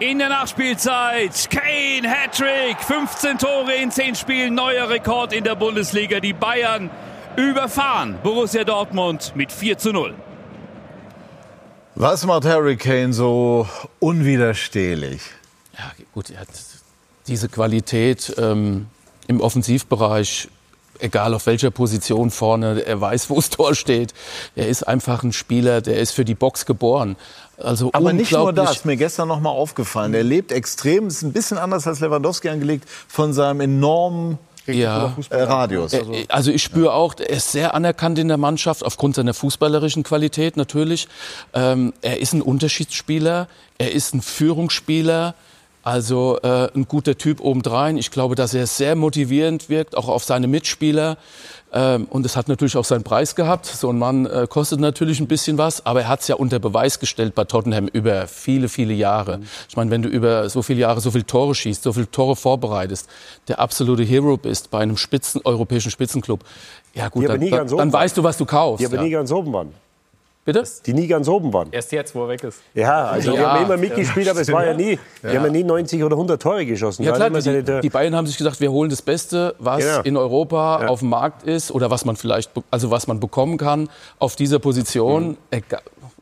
In der Nachspielzeit, Kane, Hattrick, 15 Tore in 10 Spielen, neuer Rekord in der Bundesliga. Die Bayern überfahren Borussia Dortmund mit 4 zu 0. Was macht Harry Kane so unwiderstehlich? Ja, gut, er hat diese Qualität ähm, im Offensivbereich egal auf welcher Position vorne, er weiß, wo das Tor steht. Er ist einfach ein Spieler, der ist für die Box geboren. Also Aber nicht nur das, ist mir gestern noch mal aufgefallen. Er lebt extrem, ist ein bisschen anders als Lewandowski angelegt, von seinem enormen ja. Äh, Radius. Also, also ich spüre auch, er ist sehr anerkannt in der Mannschaft, aufgrund seiner fußballerischen Qualität natürlich. Ähm, er ist ein Unterschiedsspieler, er ist ein Führungsspieler. Also äh, ein guter Typ obendrein. Ich glaube, dass er sehr motivierend wirkt, auch auf seine Mitspieler. Ähm, und es hat natürlich auch seinen Preis gehabt. So ein Mann äh, kostet natürlich ein bisschen was, aber er hat es ja unter Beweis gestellt bei Tottenham über viele, viele Jahre. Ich meine, wenn du über so viele Jahre so viele Tore schießt, so viele Tore vorbereitest, der absolute Hero bist bei einem Spitzen, europäischen Spitzenklub, ja gut, dann, dann, dann weißt du, was du kaufst. Die aber ja. nie ganz oben waren. Bitte? Die nie ganz oben waren. Erst jetzt, wo er weg ist. Ja, also ja, die haben immer mitgespielt, aber es war ja nie, die haben ja nie 90 oder 100 Tore geschossen. Ja klar, die, die, Bayern haben sich gesagt, wir holen das Beste, was genau. in Europa ja. auf dem Markt ist oder was man vielleicht, also was man bekommen kann auf dieser Position. Mhm.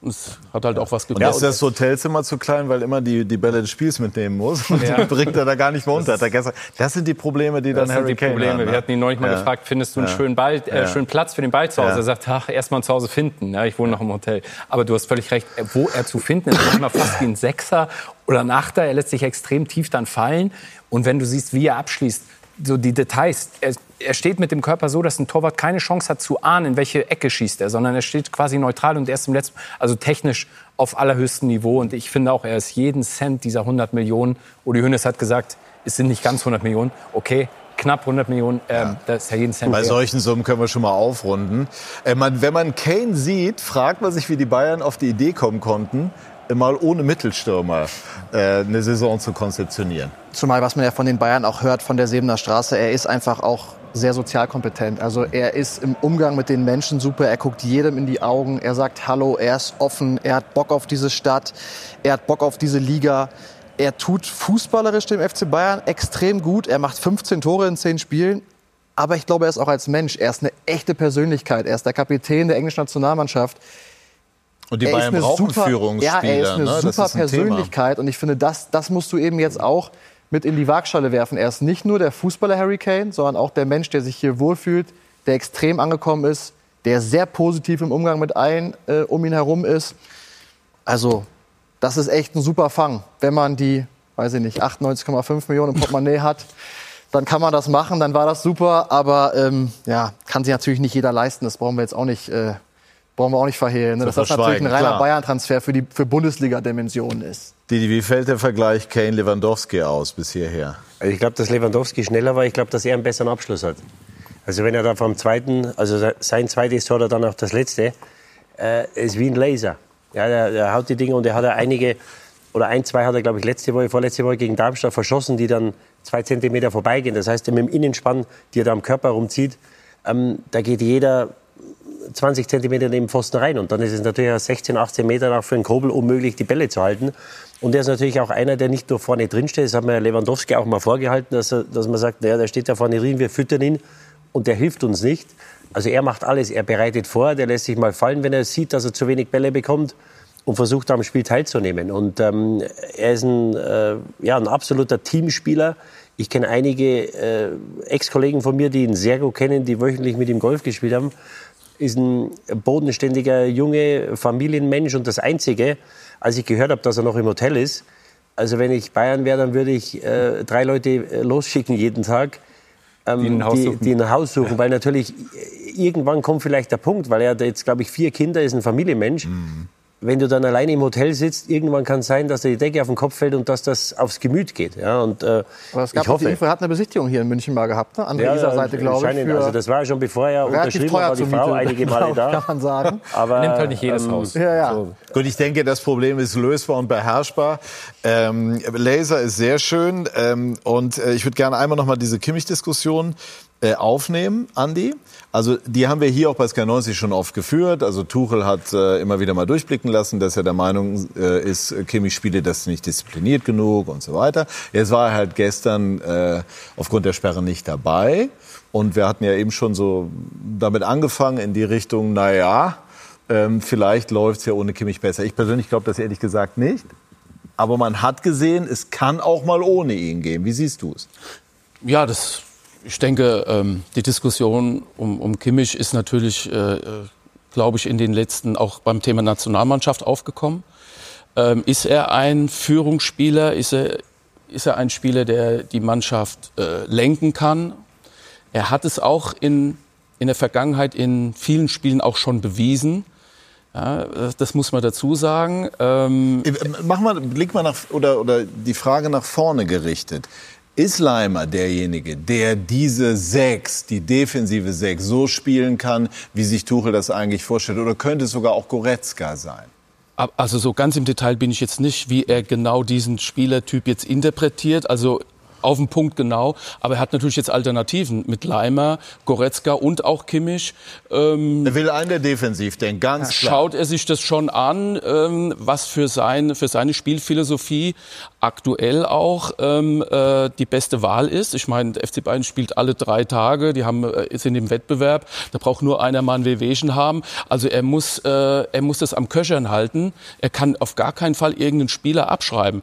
Es hat halt auch was gebracht. Und ist das Hotelzimmer zu klein, weil immer die, die Bälle des Spiels mitnehmen muss? Und ja. die bringt er da gar nicht mehr unter. Das, das sind die Probleme, die dann Harry Kane Probleme. Hat, ne? Wir hatten ihn neulich mal ja. gefragt, findest du einen schönen, Ball, äh, schönen Platz für den Ball zu Hause? Er sagt, ach, erst mal zu Hause finden. Ja, ich wohne noch im Hotel. Aber du hast völlig recht, wo er zu finden ist, manchmal fast wie ein Sechser oder ein Achter. Er lässt sich extrem tief dann fallen. Und wenn du siehst, wie er abschließt, so die Details. Er, er, steht mit dem Körper so, dass ein Torwart keine Chance hat zu ahnen, in welche Ecke schießt er, sondern er steht quasi neutral und erst im letzten, also technisch auf allerhöchstem Niveau. Und ich finde auch, er ist jeden Cent dieser 100 Millionen. Uli Hoeneß hat gesagt, es sind nicht ganz 100 Millionen. Okay, knapp 100 Millionen, ähm, ja. das ist ja jeden Cent. Bei solchen Summen können wir schon mal aufrunden. Äh, man, wenn man Kane sieht, fragt man sich, wie die Bayern auf die Idee kommen konnten, mal ohne Mittelstürmer äh, eine Saison zu konzeptionieren. Zumal, was man ja von den Bayern auch hört, von der Sebener Straße, er ist einfach auch sehr sozial kompetent. Also er ist im Umgang mit den Menschen super, er guckt jedem in die Augen, er sagt Hallo, er ist offen, er hat Bock auf diese Stadt, er hat Bock auf diese Liga. Er tut fußballerisch dem FC Bayern extrem gut. Er macht 15 Tore in 10 Spielen. Aber ich glaube, er ist auch als Mensch, er ist eine echte Persönlichkeit. Er ist der Kapitän der englischen Nationalmannschaft. Und die Bayern brauchen super, Führungsspieler. Ja, er ist eine ne? super ist ein Persönlichkeit. Thema. Und ich finde, das, das musst du eben jetzt auch mit in die Waagschale werfen. Er ist nicht nur der Fußballer Harry Kane, sondern auch der Mensch, der sich hier wohlfühlt, der extrem angekommen ist, der sehr positiv im Umgang mit allen äh, um ihn herum ist. Also, das ist echt ein super Fang. Wenn man die, weiß ich nicht, 98,5 Millionen im Portemonnaie hat, dann kann man das machen, dann war das super. Aber ähm, ja, kann sich natürlich nicht jeder leisten. Das brauchen wir jetzt auch nicht äh, brauchen wir auch nicht verhehlen, ne? dass das natürlich ein reiner Bayern-Transfer für, die, für Bundesliga-Dimensionen ist. Didi, wie fällt der Vergleich Kane-Lewandowski aus bis hierher? Also ich glaube, dass Lewandowski schneller war. Ich glaube, dass er einen besseren Abschluss hat. Also wenn er da vom zweiten, also sein zweites Tor oder dann auch das letzte, äh, ist wie ein Laser. Ja, der, der haut die Dinge und er hat ja einige, oder ein, zwei hat er, glaube ich, letzte Woche, vorletzte Woche gegen Darmstadt verschossen, die dann zwei Zentimeter vorbeigehen. Das heißt, mit dem Innenspann, die er da am Körper rumzieht, ähm, da geht jeder 20 Zentimeter neben Pfosten rein. Und dann ist es natürlich 16, 18 Meter nach für einen Kobel unmöglich, die Bälle zu halten. Und er ist natürlich auch einer, der nicht nur vorne drin steht. Das hat mir Lewandowski auch mal vorgehalten, dass, er, dass man sagt, naja, der steht da vorne drin, wir füttern ihn und der hilft uns nicht. Also er macht alles, er bereitet vor, der lässt sich mal fallen, wenn er sieht, dass er zu wenig Bälle bekommt und versucht am Spiel teilzunehmen. Und ähm, er ist ein, äh, ja, ein absoluter Teamspieler. Ich kenne einige äh, Ex-Kollegen von mir, die ihn sehr gut kennen, die wöchentlich mit ihm Golf gespielt haben. Ist ein bodenständiger, junge Familienmensch und das Einzige, als ich gehört habe, dass er noch im Hotel ist, also wenn ich Bayern wäre, dann würde ich äh, drei Leute äh, losschicken jeden Tag, ähm, die, ein Haus die, die ein Haus suchen, weil natürlich äh, irgendwann kommt vielleicht der Punkt, weil er jetzt, glaube ich, vier Kinder, ist ein Familienmensch. Mhm wenn du dann alleine im Hotel sitzt, irgendwann kann es sein, dass dir die Decke auf den Kopf fällt und dass das aufs Gemüt geht. Ja, und, äh, Aber es gab ich hoffe, die Info, hat eine Besichtigung hier in München mal gehabt, ne? an der ja, Isar-Seite, glaube ich. also das war schon bevor er unterschrieben war, die Frau einige Male da. Kann man sagen. Aber, Nimmt halt nicht jedes ähm, Haus. Ja, ja. So. Gut, ich denke, das Problem ist lösbar und beherrschbar. Ähm, Laser ist sehr schön ähm, und äh, ich würde gerne einmal noch mal diese Kimmich-Diskussion äh, aufnehmen, Andi. Also die haben wir hier auch bei Sky 90 schon oft geführt. Also Tuchel hat äh, immer wieder mal durchblicken lassen, dass er der Meinung äh, ist, Kimmich spiele das nicht diszipliniert genug und so weiter. Jetzt war er halt gestern äh, aufgrund der Sperre nicht dabei. Und wir hatten ja eben schon so damit angefangen in die Richtung, na ja, ähm, vielleicht läuft's ja ohne Kimmich besser. Ich persönlich glaube das ehrlich gesagt nicht. Aber man hat gesehen, es kann auch mal ohne ihn gehen. Wie siehst du es? Ja, das ich denke, ähm, die Diskussion um, um Kimmich ist natürlich, äh, äh, glaube ich, in den letzten auch beim Thema Nationalmannschaft aufgekommen. Ähm, ist er ein Führungsspieler? Ist er, ist er ein Spieler, der die Mannschaft äh, lenken kann? Er hat es auch in, in der Vergangenheit in vielen Spielen auch schon bewiesen. Ja, das muss man dazu sagen. Ähm, Mach mal, blick mal nach, oder, oder die Frage nach vorne gerichtet. Ist Leimer derjenige, der diese Sechs, die defensive Sechs, so spielen kann, wie sich Tuchel das eigentlich vorstellt? Oder könnte es sogar auch Goretzka sein? Also so ganz im Detail bin ich jetzt nicht, wie er genau diesen Spielertyp jetzt interpretiert. Also auf den Punkt genau. Aber er hat natürlich jetzt Alternativen mit Leimer, Goretzka und auch Kimmich. Ähm, er will einen, der defensiv denkt, ganz klar. Schaut er sich das schon an, ähm, was für, sein, für seine Spielphilosophie aktuell auch ähm, äh, die beste Wahl ist. Ich meine, der FC Bayern spielt alle drei Tage, die haben, äh, sind im Wettbewerb, da braucht nur einer mal ein Wehwehchen haben. Also er muss, äh, er muss das am Köchern halten. Er kann auf gar keinen Fall irgendeinen Spieler abschreiben.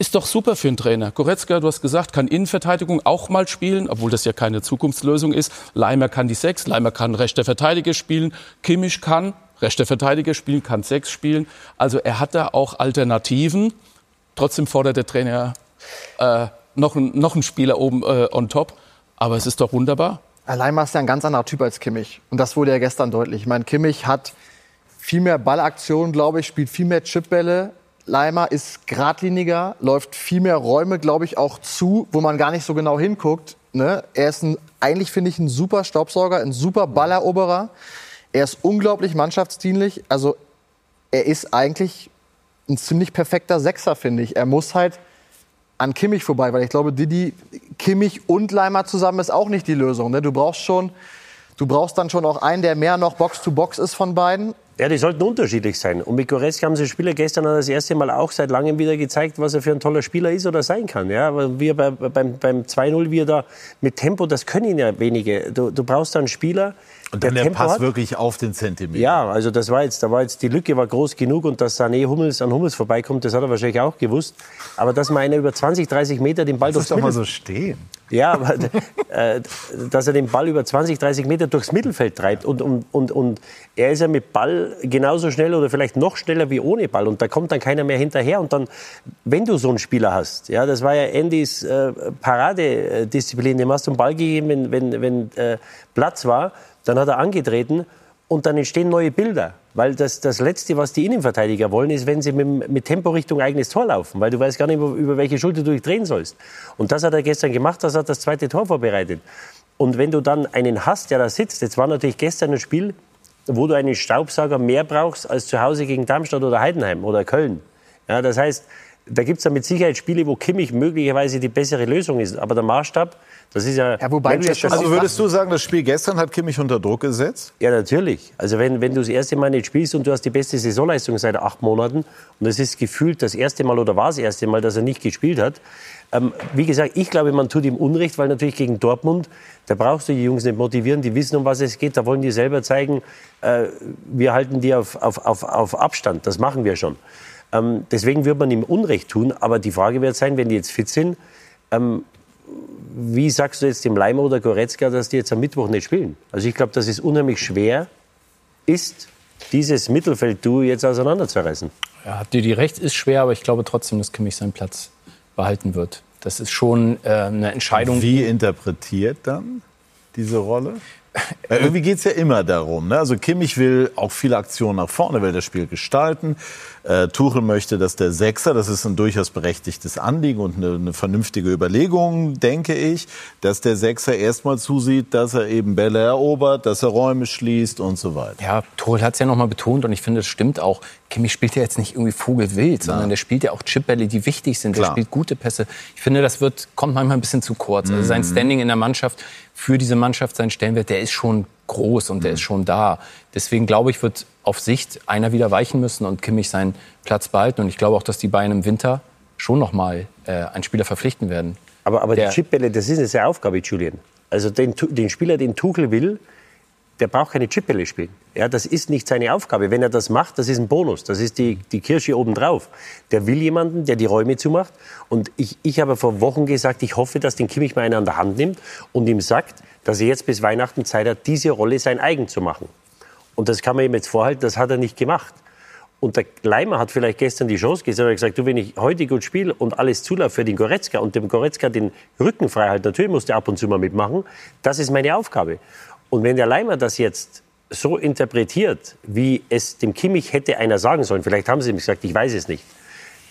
Ist doch super für einen Trainer. Goretzka, du hast gesagt, kann Innenverteidigung auch mal spielen, obwohl das ja keine Zukunftslösung ist. Leimer kann die Sechs, Leimer kann rechter Verteidiger spielen, Kimmich kann rechter Verteidiger spielen, kann Sechs spielen. Also er hat da auch Alternativen. Trotzdem fordert der Trainer äh, noch, noch einen Spieler oben äh, on top. Aber es ist doch wunderbar. Leimer ist ja ein ganz anderer Typ als Kimmich. Und das wurde ja gestern deutlich. Ich meine, Kimmich hat viel mehr Ballaktionen, glaube ich, spielt viel mehr Chipbälle, Leimer ist geradliniger, läuft viel mehr Räume, glaube ich, auch zu, wo man gar nicht so genau hinguckt. Ne? Er ist ein, eigentlich, finde ich, ein super Staubsauger, ein super Balleroberer. Er ist unglaublich mannschaftsdienlich. Also er ist eigentlich ein ziemlich perfekter Sechser, finde ich. Er muss halt an Kimmich vorbei, weil ich glaube, Didi, Kimmich und Leimer zusammen ist auch nicht die Lösung. Ne? Du brauchst schon, du brauchst dann schon auch einen, der mehr noch Box-to-Box -Box ist von beiden. Ja, die sollten unterschiedlich sein. Und mit Goretzka haben sie Spieler gestern das erste Mal auch seit langem wieder gezeigt, was er für ein toller Spieler ist oder sein kann. Ja, aber wir bei, beim, beim 2-0, wie er da mit Tempo, das können ja wenige. Du, du brauchst da einen Spieler, und dann der, der Pass hat. wirklich auf den Zentimeter. Ja, also das war jetzt, da war jetzt die Lücke war groß genug und dass Sané Hummels an Hummels vorbeikommt, das hat er wahrscheinlich auch gewusst. Aber dass man einer über 20, 30 Meter den Ball das durchs doch mal so stehen. Ja, aber, äh, dass er den Ball über 20, 30 Meter durchs Mittelfeld treibt und, und, und, und er ist ja mit Ball genauso schnell oder vielleicht noch schneller wie ohne Ball und da kommt dann keiner mehr hinterher und dann, wenn du so einen Spieler hast, ja, das war ja Andys äh, Paradedisziplin, dem hast du einen Ball gegeben, wenn, wenn, wenn äh, Platz war dann hat er angetreten und dann entstehen neue Bilder. Weil das, das Letzte, was die Innenverteidiger wollen, ist, wenn sie mit, mit Tempo Richtung eigenes Tor laufen. Weil du weißt gar nicht, über, über welche Schulter du dich drehen sollst. Und das hat er gestern gemacht, das hat das zweite Tor vorbereitet. Und wenn du dann einen hast, der da sitzt, jetzt war natürlich gestern ein Spiel, wo du einen Staubsauger mehr brauchst als zu Hause gegen Darmstadt oder Heidenheim oder Köln. Ja, das heißt, da gibt es dann mit Sicherheit Spiele, wo Kimmich möglicherweise die bessere Lösung ist. Aber der Maßstab, das ist ja. ja wobei du jetzt also würdest du sagen, das Spiel gestern hat Kimmich unter Druck gesetzt? Ja, natürlich. Also wenn, wenn du das erste Mal nicht spielst und du hast die beste Saisonleistung seit acht Monaten und es ist gefühlt das erste Mal oder war das erste Mal, dass er nicht gespielt hat. Ähm, wie gesagt, ich glaube, man tut ihm Unrecht, weil natürlich gegen Dortmund, da brauchst du die Jungs nicht motivieren, die wissen, um was es geht, da wollen die selber zeigen, äh, wir halten die auf, auf, auf, auf Abstand, das machen wir schon. Ähm, deswegen wird man ihm Unrecht tun. Aber die Frage wird sein, wenn die jetzt fit sind, ähm, wie sagst du jetzt dem Leimer oder Goretzka, dass die jetzt am Mittwoch nicht spielen? Also ich glaube, dass es unheimlich schwer ist, dieses Mittelfeld-Duo jetzt auseinanderzureißen. Ja, habt ihr die recht, ist schwer, aber ich glaube trotzdem, dass Kimmich seinen Platz behalten wird. Das ist schon äh, eine Entscheidung. Wie interpretiert dann diese Rolle? Weil irgendwie geht es ja immer darum. Ne? Also Kimmich will auch viele Aktionen nach vorne, will das Spiel gestalten. Äh, Tuchel möchte, dass der Sechser, das ist ein durchaus berechtigtes Anliegen und eine, eine, vernünftige Überlegung, denke ich, dass der Sechser erstmal zusieht, dass er eben Bälle erobert, dass er Räume schließt und so weiter. Ja, Tuchel hat es ja nochmal betont und ich finde, das stimmt auch. Kimmich spielt ja jetzt nicht irgendwie Vogelwild, sondern ja. der spielt ja auch Chipbälle, die wichtig sind. Klar. Der spielt gute Pässe. Ich finde, das wird, kommt manchmal ein bisschen zu kurz. Also sein mhm. Standing in der Mannschaft, für diese Mannschaft, sein Stellenwert, der ist schon groß und der ist schon da. Deswegen glaube ich, wird auf Sicht einer wieder weichen müssen und Kimmich seinen Platz behalten. Und ich glaube auch, dass die Bayern im Winter schon noch mal äh, einen Spieler verpflichten werden. Aber, aber die Chipbälle, das ist eine sehr Aufgabe, Julian. Also den, den Spieler, den Tuchel will, der braucht keine Chipbälle spielen. Ja, das ist nicht seine Aufgabe. Wenn er das macht, das ist ein Bonus. Das ist die, die Kirsche obendrauf. Der will jemanden, der die Räume zumacht. Und ich, ich habe vor Wochen gesagt, ich hoffe, dass den Kimmich mal einer an der Hand nimmt und ihm sagt, dass er jetzt bis Weihnachten Zeit hat, diese Rolle sein eigen zu machen. Und das kann man ihm jetzt vorhalten, das hat er nicht gemacht. Und der Leimer hat vielleicht gestern die Chance gesehen, er hat gesagt, du, wenn ich heute gut spiele und alles zulaufe für den Goretzka und dem Goretzka den Rücken frei halten, natürlich muss der ab und zu mal mitmachen, das ist meine Aufgabe. Und wenn der Leimer das jetzt so interpretiert, wie es dem Kimmich hätte einer sagen sollen, vielleicht haben sie ihm gesagt, ich weiß es nicht,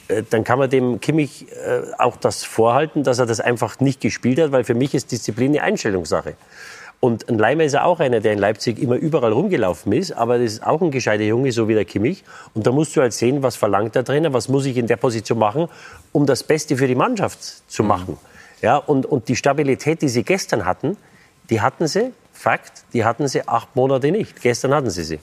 äh, dann kann man dem Kimmich äh, auch das vorhalten, dass er das einfach nicht gespielt hat, weil für mich ist Disziplin eine Einstellungssache. Und ein Leimer ist ja auch einer, der in Leipzig immer überall rumgelaufen ist, aber das ist auch ein gescheiter Junge, so wie der Kimmich. Und da musst du halt sehen, was verlangt der Trainer, was muss ich in der Position machen, um das Beste für die Mannschaft zu mhm. machen. Ja, und, und die Stabilität, die sie gestern hatten, die hatten sie, Fakt, die hatten sie acht Monate nicht. Gestern hatten sie sie.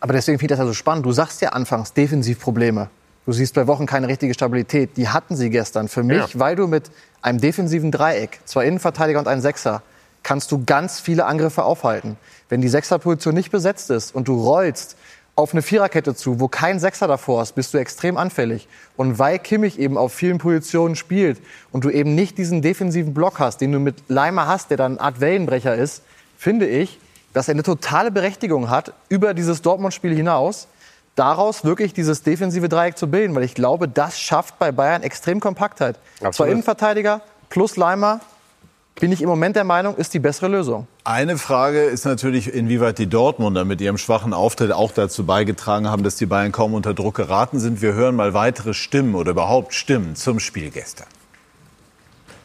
Aber deswegen finde ich das ja so spannend. Du sagst ja anfangs Defensivprobleme. Du siehst bei Wochen keine richtige Stabilität. Die hatten sie gestern. Für mich, ja. weil du mit einem defensiven Dreieck, zwei Innenverteidiger und einen Sechser, kannst du ganz viele Angriffe aufhalten. Wenn die Sechserposition nicht besetzt ist und du rollst auf eine Viererkette zu, wo kein Sechser davor ist, bist du extrem anfällig. Und weil Kimmich eben auf vielen Positionen spielt und du eben nicht diesen defensiven Block hast, den du mit Leimer hast, der dann eine Art Wellenbrecher ist, finde ich, dass er eine totale Berechtigung hat, über dieses Dortmund-Spiel hinaus, daraus wirklich dieses defensive Dreieck zu bilden. Weil ich glaube, das schafft bei Bayern extrem Kompaktheit. Absolut. Zwei Innenverteidiger plus Leimer bin ich im Moment der Meinung, ist die bessere Lösung. Eine Frage ist natürlich, inwieweit die Dortmunder mit ihrem schwachen Auftritt auch dazu beigetragen haben, dass die Bayern kaum unter Druck geraten sind. Wir hören mal weitere Stimmen oder überhaupt Stimmen zum Spiel gestern.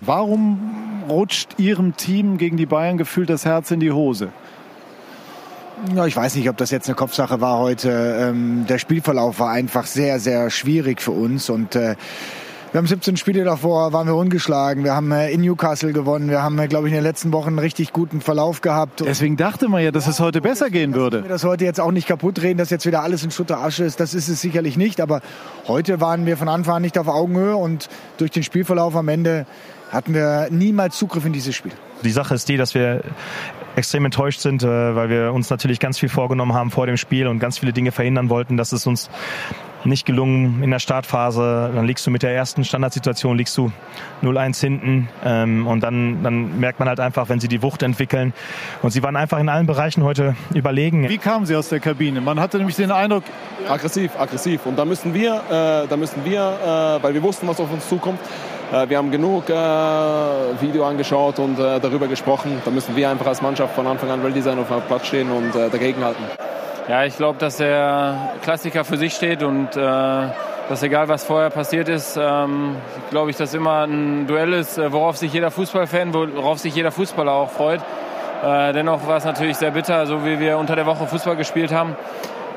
Warum rutscht Ihrem Team gegen die Bayern gefühlt das Herz in die Hose? Ja, ich weiß nicht, ob das jetzt eine Kopfsache war heute. Ähm, der Spielverlauf war einfach sehr, sehr schwierig für uns und äh, wir haben 17 Spiele davor, waren wir ungeschlagen. Wir haben äh, in Newcastle gewonnen. Wir haben, äh, glaube ich, in den letzten Wochen einen richtig guten Verlauf gehabt. Deswegen dachte man ja, dass es heute besser gehen würde. Wir das heute jetzt auch nicht kaputt reden, dass jetzt wieder alles in Schutter Asche ist. Das ist es sicherlich nicht. Aber heute waren wir von Anfang an nicht auf Augenhöhe und durch den Spielverlauf am Ende hatten wir niemals Zugriff in dieses Spiel. Die Sache ist die, dass wir extrem enttäuscht sind, äh, weil wir uns natürlich ganz viel vorgenommen haben vor dem Spiel und ganz viele Dinge verhindern wollten, dass es uns nicht gelungen in der Startphase. Dann liegst du mit der ersten Standardsituation, liegst du 0-1 hinten ähm, und dann, dann merkt man halt einfach, wenn sie die Wucht entwickeln. Und sie waren einfach in allen Bereichen heute überlegen. Wie kamen sie aus der Kabine? Man hatte nämlich den Eindruck... Aggressiv, aggressiv. Und da müssen wir, äh, da müssen wir äh, weil wir wussten, was auf uns zukommt, wir haben genug äh, Video angeschaut und äh, darüber gesprochen. Da müssen wir einfach als Mannschaft von Anfang an ready sein, auf dem Platz stehen und äh, dagegenhalten. Ja, ich glaube, dass der Klassiker für sich steht und äh, dass egal was vorher passiert ist, ähm, glaube ich, dass immer ein Duell ist, äh, worauf sich jeder Fußballfan, worauf sich jeder Fußballer auch freut. Äh, dennoch war es natürlich sehr bitter, so wie wir unter der Woche Fußball gespielt haben.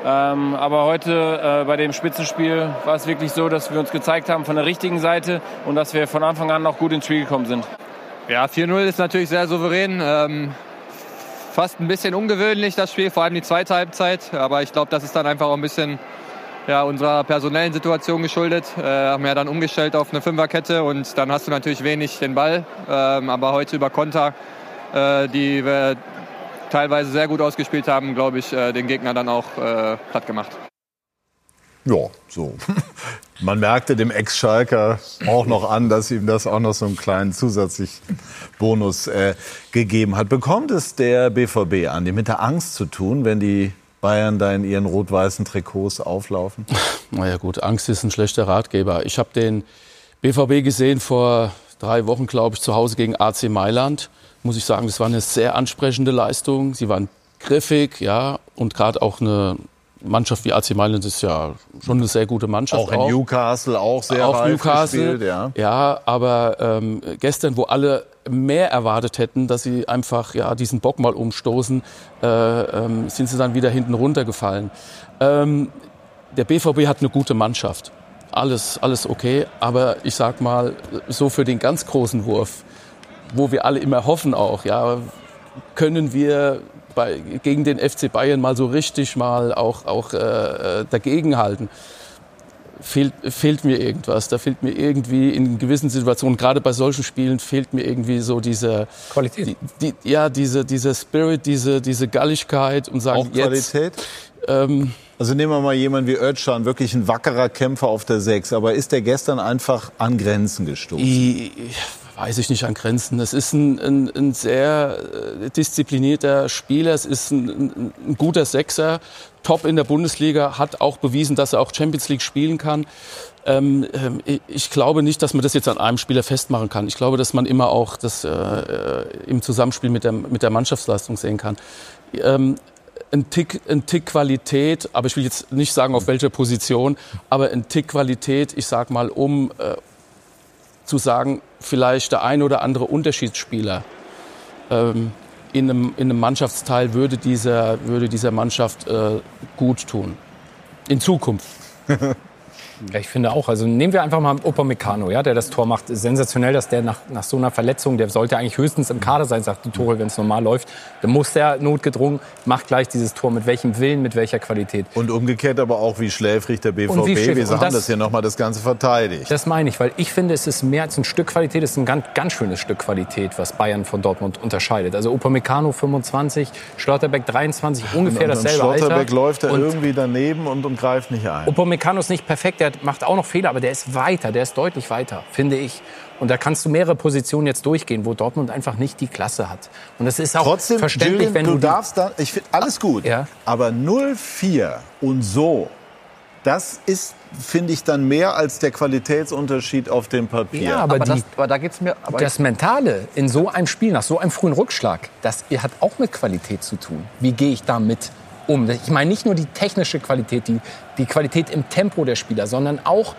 Ähm, aber heute äh, bei dem Spitzenspiel war es wirklich so, dass wir uns gezeigt haben von der richtigen Seite und dass wir von Anfang an auch gut ins Spiel gekommen sind. Ja, 4-0 ist natürlich sehr souverän. Ähm, fast ein bisschen ungewöhnlich das Spiel, vor allem die zweite Halbzeit. Aber ich glaube, das ist dann einfach auch ein bisschen ja, unserer personellen Situation geschuldet. Äh, haben ja dann umgestellt auf eine Fünferkette und dann hast du natürlich wenig den Ball. Ähm, aber heute über Konter, äh, die wir teilweise sehr gut ausgespielt haben, glaube ich, äh, den Gegner dann auch äh, platt gemacht. Ja, so. Man merkte dem Ex-Schalker auch noch an, dass ihm das auch noch so einen kleinen zusätzlichen Bonus äh, gegeben hat. Bekommt es der BVB an, die mit der Angst zu tun, wenn die Bayern da in ihren rot-weißen Trikots auflaufen? Naja gut, Angst ist ein schlechter Ratgeber. Ich habe den BVB gesehen vor drei Wochen, glaube ich, zu Hause gegen AC Mailand. Muss ich sagen, das war eine sehr ansprechende Leistung. Sie waren griffig, ja, und gerade auch eine Mannschaft wie AC Mailand ist ja schon eine sehr gute Mannschaft. Auch in auch. Newcastle auch sehr auch Newcastle, gespielt, ja. Ja, aber ähm, gestern, wo alle mehr erwartet hätten, dass sie einfach ja diesen Bock mal umstoßen, äh, ähm, sind sie dann wieder hinten runtergefallen. Ähm, der BVB hat eine gute Mannschaft. Alles, alles okay. Aber ich sag mal, so für den ganz großen Wurf, wo wir alle immer hoffen auch, ja, können wir bei, gegen den FC Bayern mal so richtig mal auch, auch äh, dagegenhalten. Fehlt, fehlt mir irgendwas. Da fehlt mir irgendwie in gewissen Situationen, gerade bei solchen Spielen, fehlt mir irgendwie so diese Qualität. Die, die, ja, diese, diese Spirit, diese, diese Galligkeit und sagen auch Qualität. Jetzt, ähm, also nehmen wir mal jemanden wie Özcan, wirklich ein wackerer Kämpfer auf der Sechs. Aber ist der gestern einfach an Grenzen gestoßen? Ich, weiß ich nicht, an Grenzen. Es ist ein, ein, ein sehr äh, disziplinierter Spieler, es ist ein, ein, guter Sechser, top in der Bundesliga, hat auch bewiesen, dass er auch Champions League spielen kann. Ähm, ähm ich glaube nicht, dass man das jetzt an einem Spieler festmachen kann. Ich glaube, dass man immer auch das äh, äh im Zusammenspiel mit der, mit der Mannschaftsleistung sehen kann. Ähm, ein Tick, ein Tick Qualität, aber ich will jetzt nicht sagen, auf welcher Position, aber ein Tick Qualität, ich sag mal, um, äh, zu sagen, vielleicht der ein oder andere Unterschiedsspieler ähm, in, einem, in einem Mannschaftsteil würde dieser, würde dieser Mannschaft äh, gut tun. In Zukunft. Ja, ich finde auch. Also nehmen wir einfach mal Upamecano, ja, der das Tor macht. Sensationell, dass der nach, nach so einer Verletzung, der sollte eigentlich höchstens im Kader sein, sagt die Tore, wenn es normal läuft. Dann muss der notgedrungen, macht gleich dieses Tor. Mit welchem Willen, mit welcher Qualität. Und umgekehrt aber auch, wie schläfrig der BVB. Wie wir sagen das, das hier nochmal das Ganze verteidigt. Das meine ich, weil ich finde, es ist mehr als ein Stück Qualität, es ist ein ganz, ganz schönes Stück Qualität, was Bayern von Dortmund unterscheidet. Also Upamecano 25, Schlotterbeck 23, ungefähr und, und dasselbe Schlotterbeck Alter. läuft da irgendwie daneben und, und greift nicht ein. Upamecano ist nicht perfekt, der macht auch noch Fehler, aber der ist weiter, der ist deutlich weiter, finde ich. Und da kannst du mehrere Positionen jetzt durchgehen, wo Dortmund einfach nicht die Klasse hat. Und das ist auch Trotzdem, verständlich, Julian, wenn du, du darfst da, ich finde alles gut, ja. aber 0-4 und so, das ist finde ich dann mehr als der Qualitätsunterschied auf dem Papier. Ja, aber, aber, die, das, aber da geht's mir. das Mentale in so einem Spiel, nach so einem frühen Rückschlag, das hat auch mit Qualität zu tun. Wie gehe ich damit um? Ich meine nicht nur die technische Qualität, die, die Qualität im Tempo der Spieler, sondern auch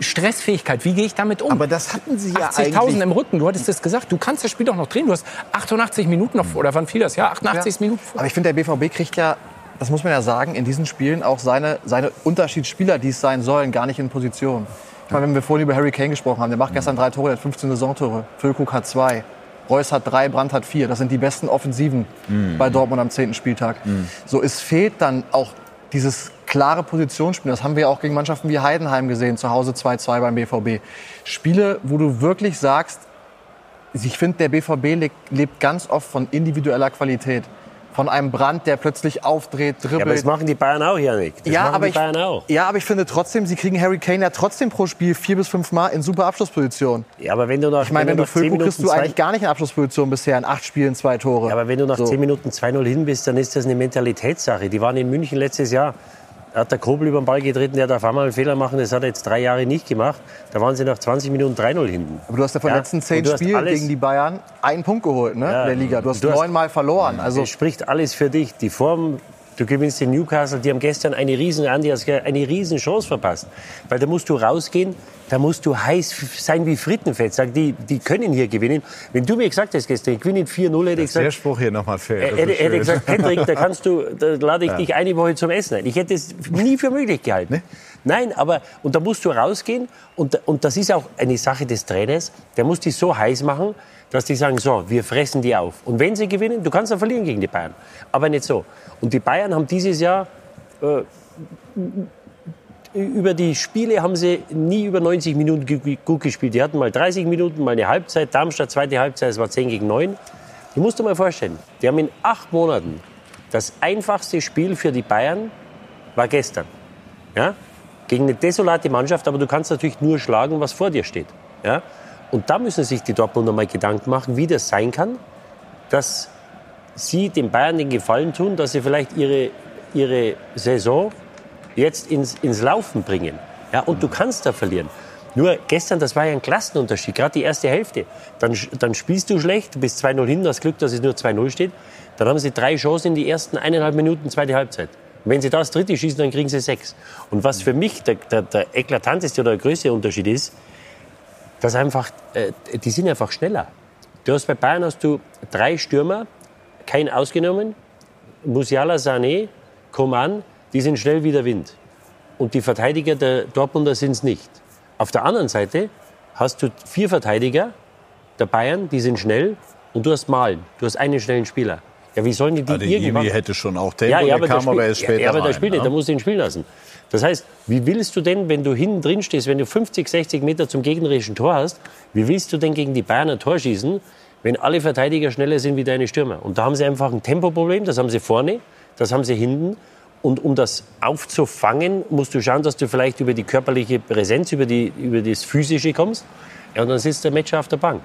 Stressfähigkeit, wie gehe ich damit um? Aber das hatten Sie ja 80.000 im Rücken, du hattest das gesagt. Du kannst das Spiel doch noch drehen. Du hast 88 Minuten noch, oder wann fiel das? Ja, 88 ja. Minuten vor. Aber ich finde, der BVB kriegt ja, das muss man ja sagen, in diesen Spielen auch seine, seine Unterschiedsspieler, die es sein sollen, gar nicht in Position. Ich meine, wenn wir vorhin über Harry Kane gesprochen haben, der macht gestern drei Tore, der hat 15 Saisontore. Füllkrug hat zwei. Reus hat drei, Brandt hat vier. Das sind die besten Offensiven mhm. bei Dortmund am zehnten Spieltag. Mhm. So, es fehlt dann auch dieses klare Positionsspiel. Das haben wir auch gegen Mannschaften wie Heidenheim gesehen, zu Hause 2-2 beim BVB. Spiele, wo du wirklich sagst, ich finde, der BVB lebt ganz oft von individueller Qualität von einem Brand, der plötzlich aufdreht, dribbelt. Ja, aber das machen die Bayern auch, Janik. Das ja, machen aber die Bayern ich, auch. Ja, aber ich finde trotzdem, sie kriegen Harry Kane ja trotzdem pro Spiel vier bis fünf Mal in super Abschlussposition. Ja, aber wenn du nach Ich meine, wenn, wenn du Füllkrug kriegst du eigentlich gar nicht in Abschlussposition bisher in acht Spielen zwei Tore. Ja, aber wenn du nach so. zehn Minuten 2-0 hin bist, dann ist das eine Mentalitätssache. Die waren in München letztes Jahr hat der Kobel über den Ball getreten, der darf einmal einen Fehler machen. Das hat er jetzt drei Jahre nicht gemacht. Da waren sie nach 20 Minuten 3-0 hinten. Aber du hast ja von den ja? letzten zehn Spielen gegen die Bayern einen Punkt geholt, ne? Ja, der Liga. Du hast, du hast neunmal verloren. Also es spricht alles für dich. Die Form, Du gewinnst in Newcastle, die haben gestern eine riesen, Andi eine riesen Chance verpasst. Weil da musst du rausgehen, da musst du heiß sein wie Frittenfett. Sag, die, die können hier gewinnen. Wenn du mir gesagt hast gestern, ich gewinne 4-0, hätte ich gesagt... Der Spruch hier nochmal fair. Äh, hätte, hätte gesagt, Patrick, da kannst du, da lade ich Ja. dich eine Woche zum Essen ein. Ich hätte es nie für möglich gehalten. Nein, aber, und da musst du rausgehen und, und das ist auch eine Sache des Trainers, der muss die so heiß machen, dass die sagen, so, wir fressen die auf. Und wenn sie gewinnen, du kannst dann verlieren gegen die Bayern, aber nicht so. Und die Bayern haben dieses Jahr, äh, über die Spiele haben sie nie über 90 Minuten gu- gut gespielt. Die hatten mal 30 Minuten, mal eine Halbzeit, Darmstadt zweite Halbzeit, es war 10 gegen 9. Du musst dir mal vorstellen, die haben in acht Monaten das einfachste Spiel für die Bayern war gestern. Ja? Gegen eine desolate Mannschaft, aber du kannst natürlich nur schlagen, was vor dir steht. Ja? Und da müssen sich die Dortmunder mal Gedanken machen, wie das sein kann, dass sie den Bayern den Gefallen tun, dass sie vielleicht ihre, ihre Saison jetzt ins, ins Laufen bringen. Ja, und du kannst da verlieren. Nur gestern, das war ja ein Klassenunterschied, gerade die erste Hälfte. Dann, dann spielst du schlecht, du bist 2-0 hin, hast Glück, dass es nur 2-0 steht. Dann haben sie drei Chancen in die ersten eineinhalb Minuten, zweite Halbzeit. Und wenn sie das dritte schießen, dann kriegen sie sechs. Und was für mich der, der, der eklatanteste oder der größte Unterschied ist, dass einfach, äh, die sind einfach schneller. Du hast bei Bayern hast du drei Stürmer, kein ausgenommen, Musiala, Sané, Coman, die sind schnell wie der Wind. Und die Verteidiger der Dortmunder sind es nicht. Auf der anderen Seite hast du vier Verteidiger der Bayern, die sind schnell und du hast Malen, du hast einen schnellen Spieler. Ja, wie sollen die die Adeyemi irgendwann... hätte schon auch Tempo, der aber kam spielt- aber erst später Ja, aber der spielt nicht, ne? da musst du ihn spielen lassen. Das heißt, wie willst du denn, wenn du hinten drin stehst, wenn du 50, 60 Meter zum gegnerischen Tor hast, wie willst du denn gegen die Bayern ein Tor schießen, wenn alle Verteidiger schneller sind wie deine Stürmer? Und da haben sie einfach ein Tempoproblem, das haben sie vorne, das haben sie hinten. Und um das aufzufangen, musst du schauen, dass du vielleicht über die körperliche Präsenz, über, die, über das Physische kommst. Ja, und dann sitzt der Matcher auf der Bank.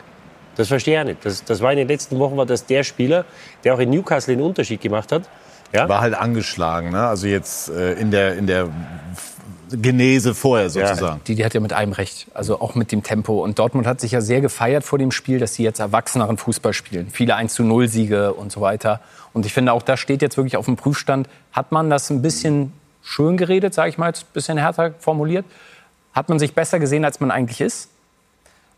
Das verstehe ich nicht. Das, das war in den letzten Wochen war das der Spieler, der auch in Newcastle den Unterschied gemacht hat. Ja? War halt angeschlagen, ne? Also jetzt äh, in der, in der Genese vorher sozusagen. Die, die hat ja mit einem recht, also auch mit dem Tempo. Und Dortmund hat sich ja sehr gefeiert vor dem Spiel, dass sie jetzt erwachseneren Fußball spielen. Viele 1 zu 0 Siege und so weiter. Und ich finde auch, das steht jetzt wirklich auf dem Prüfstand. Hat man das ein bisschen schön geredet, sage ich mal, jetzt ein bisschen härter formuliert? Hat man sich besser gesehen, als man eigentlich ist?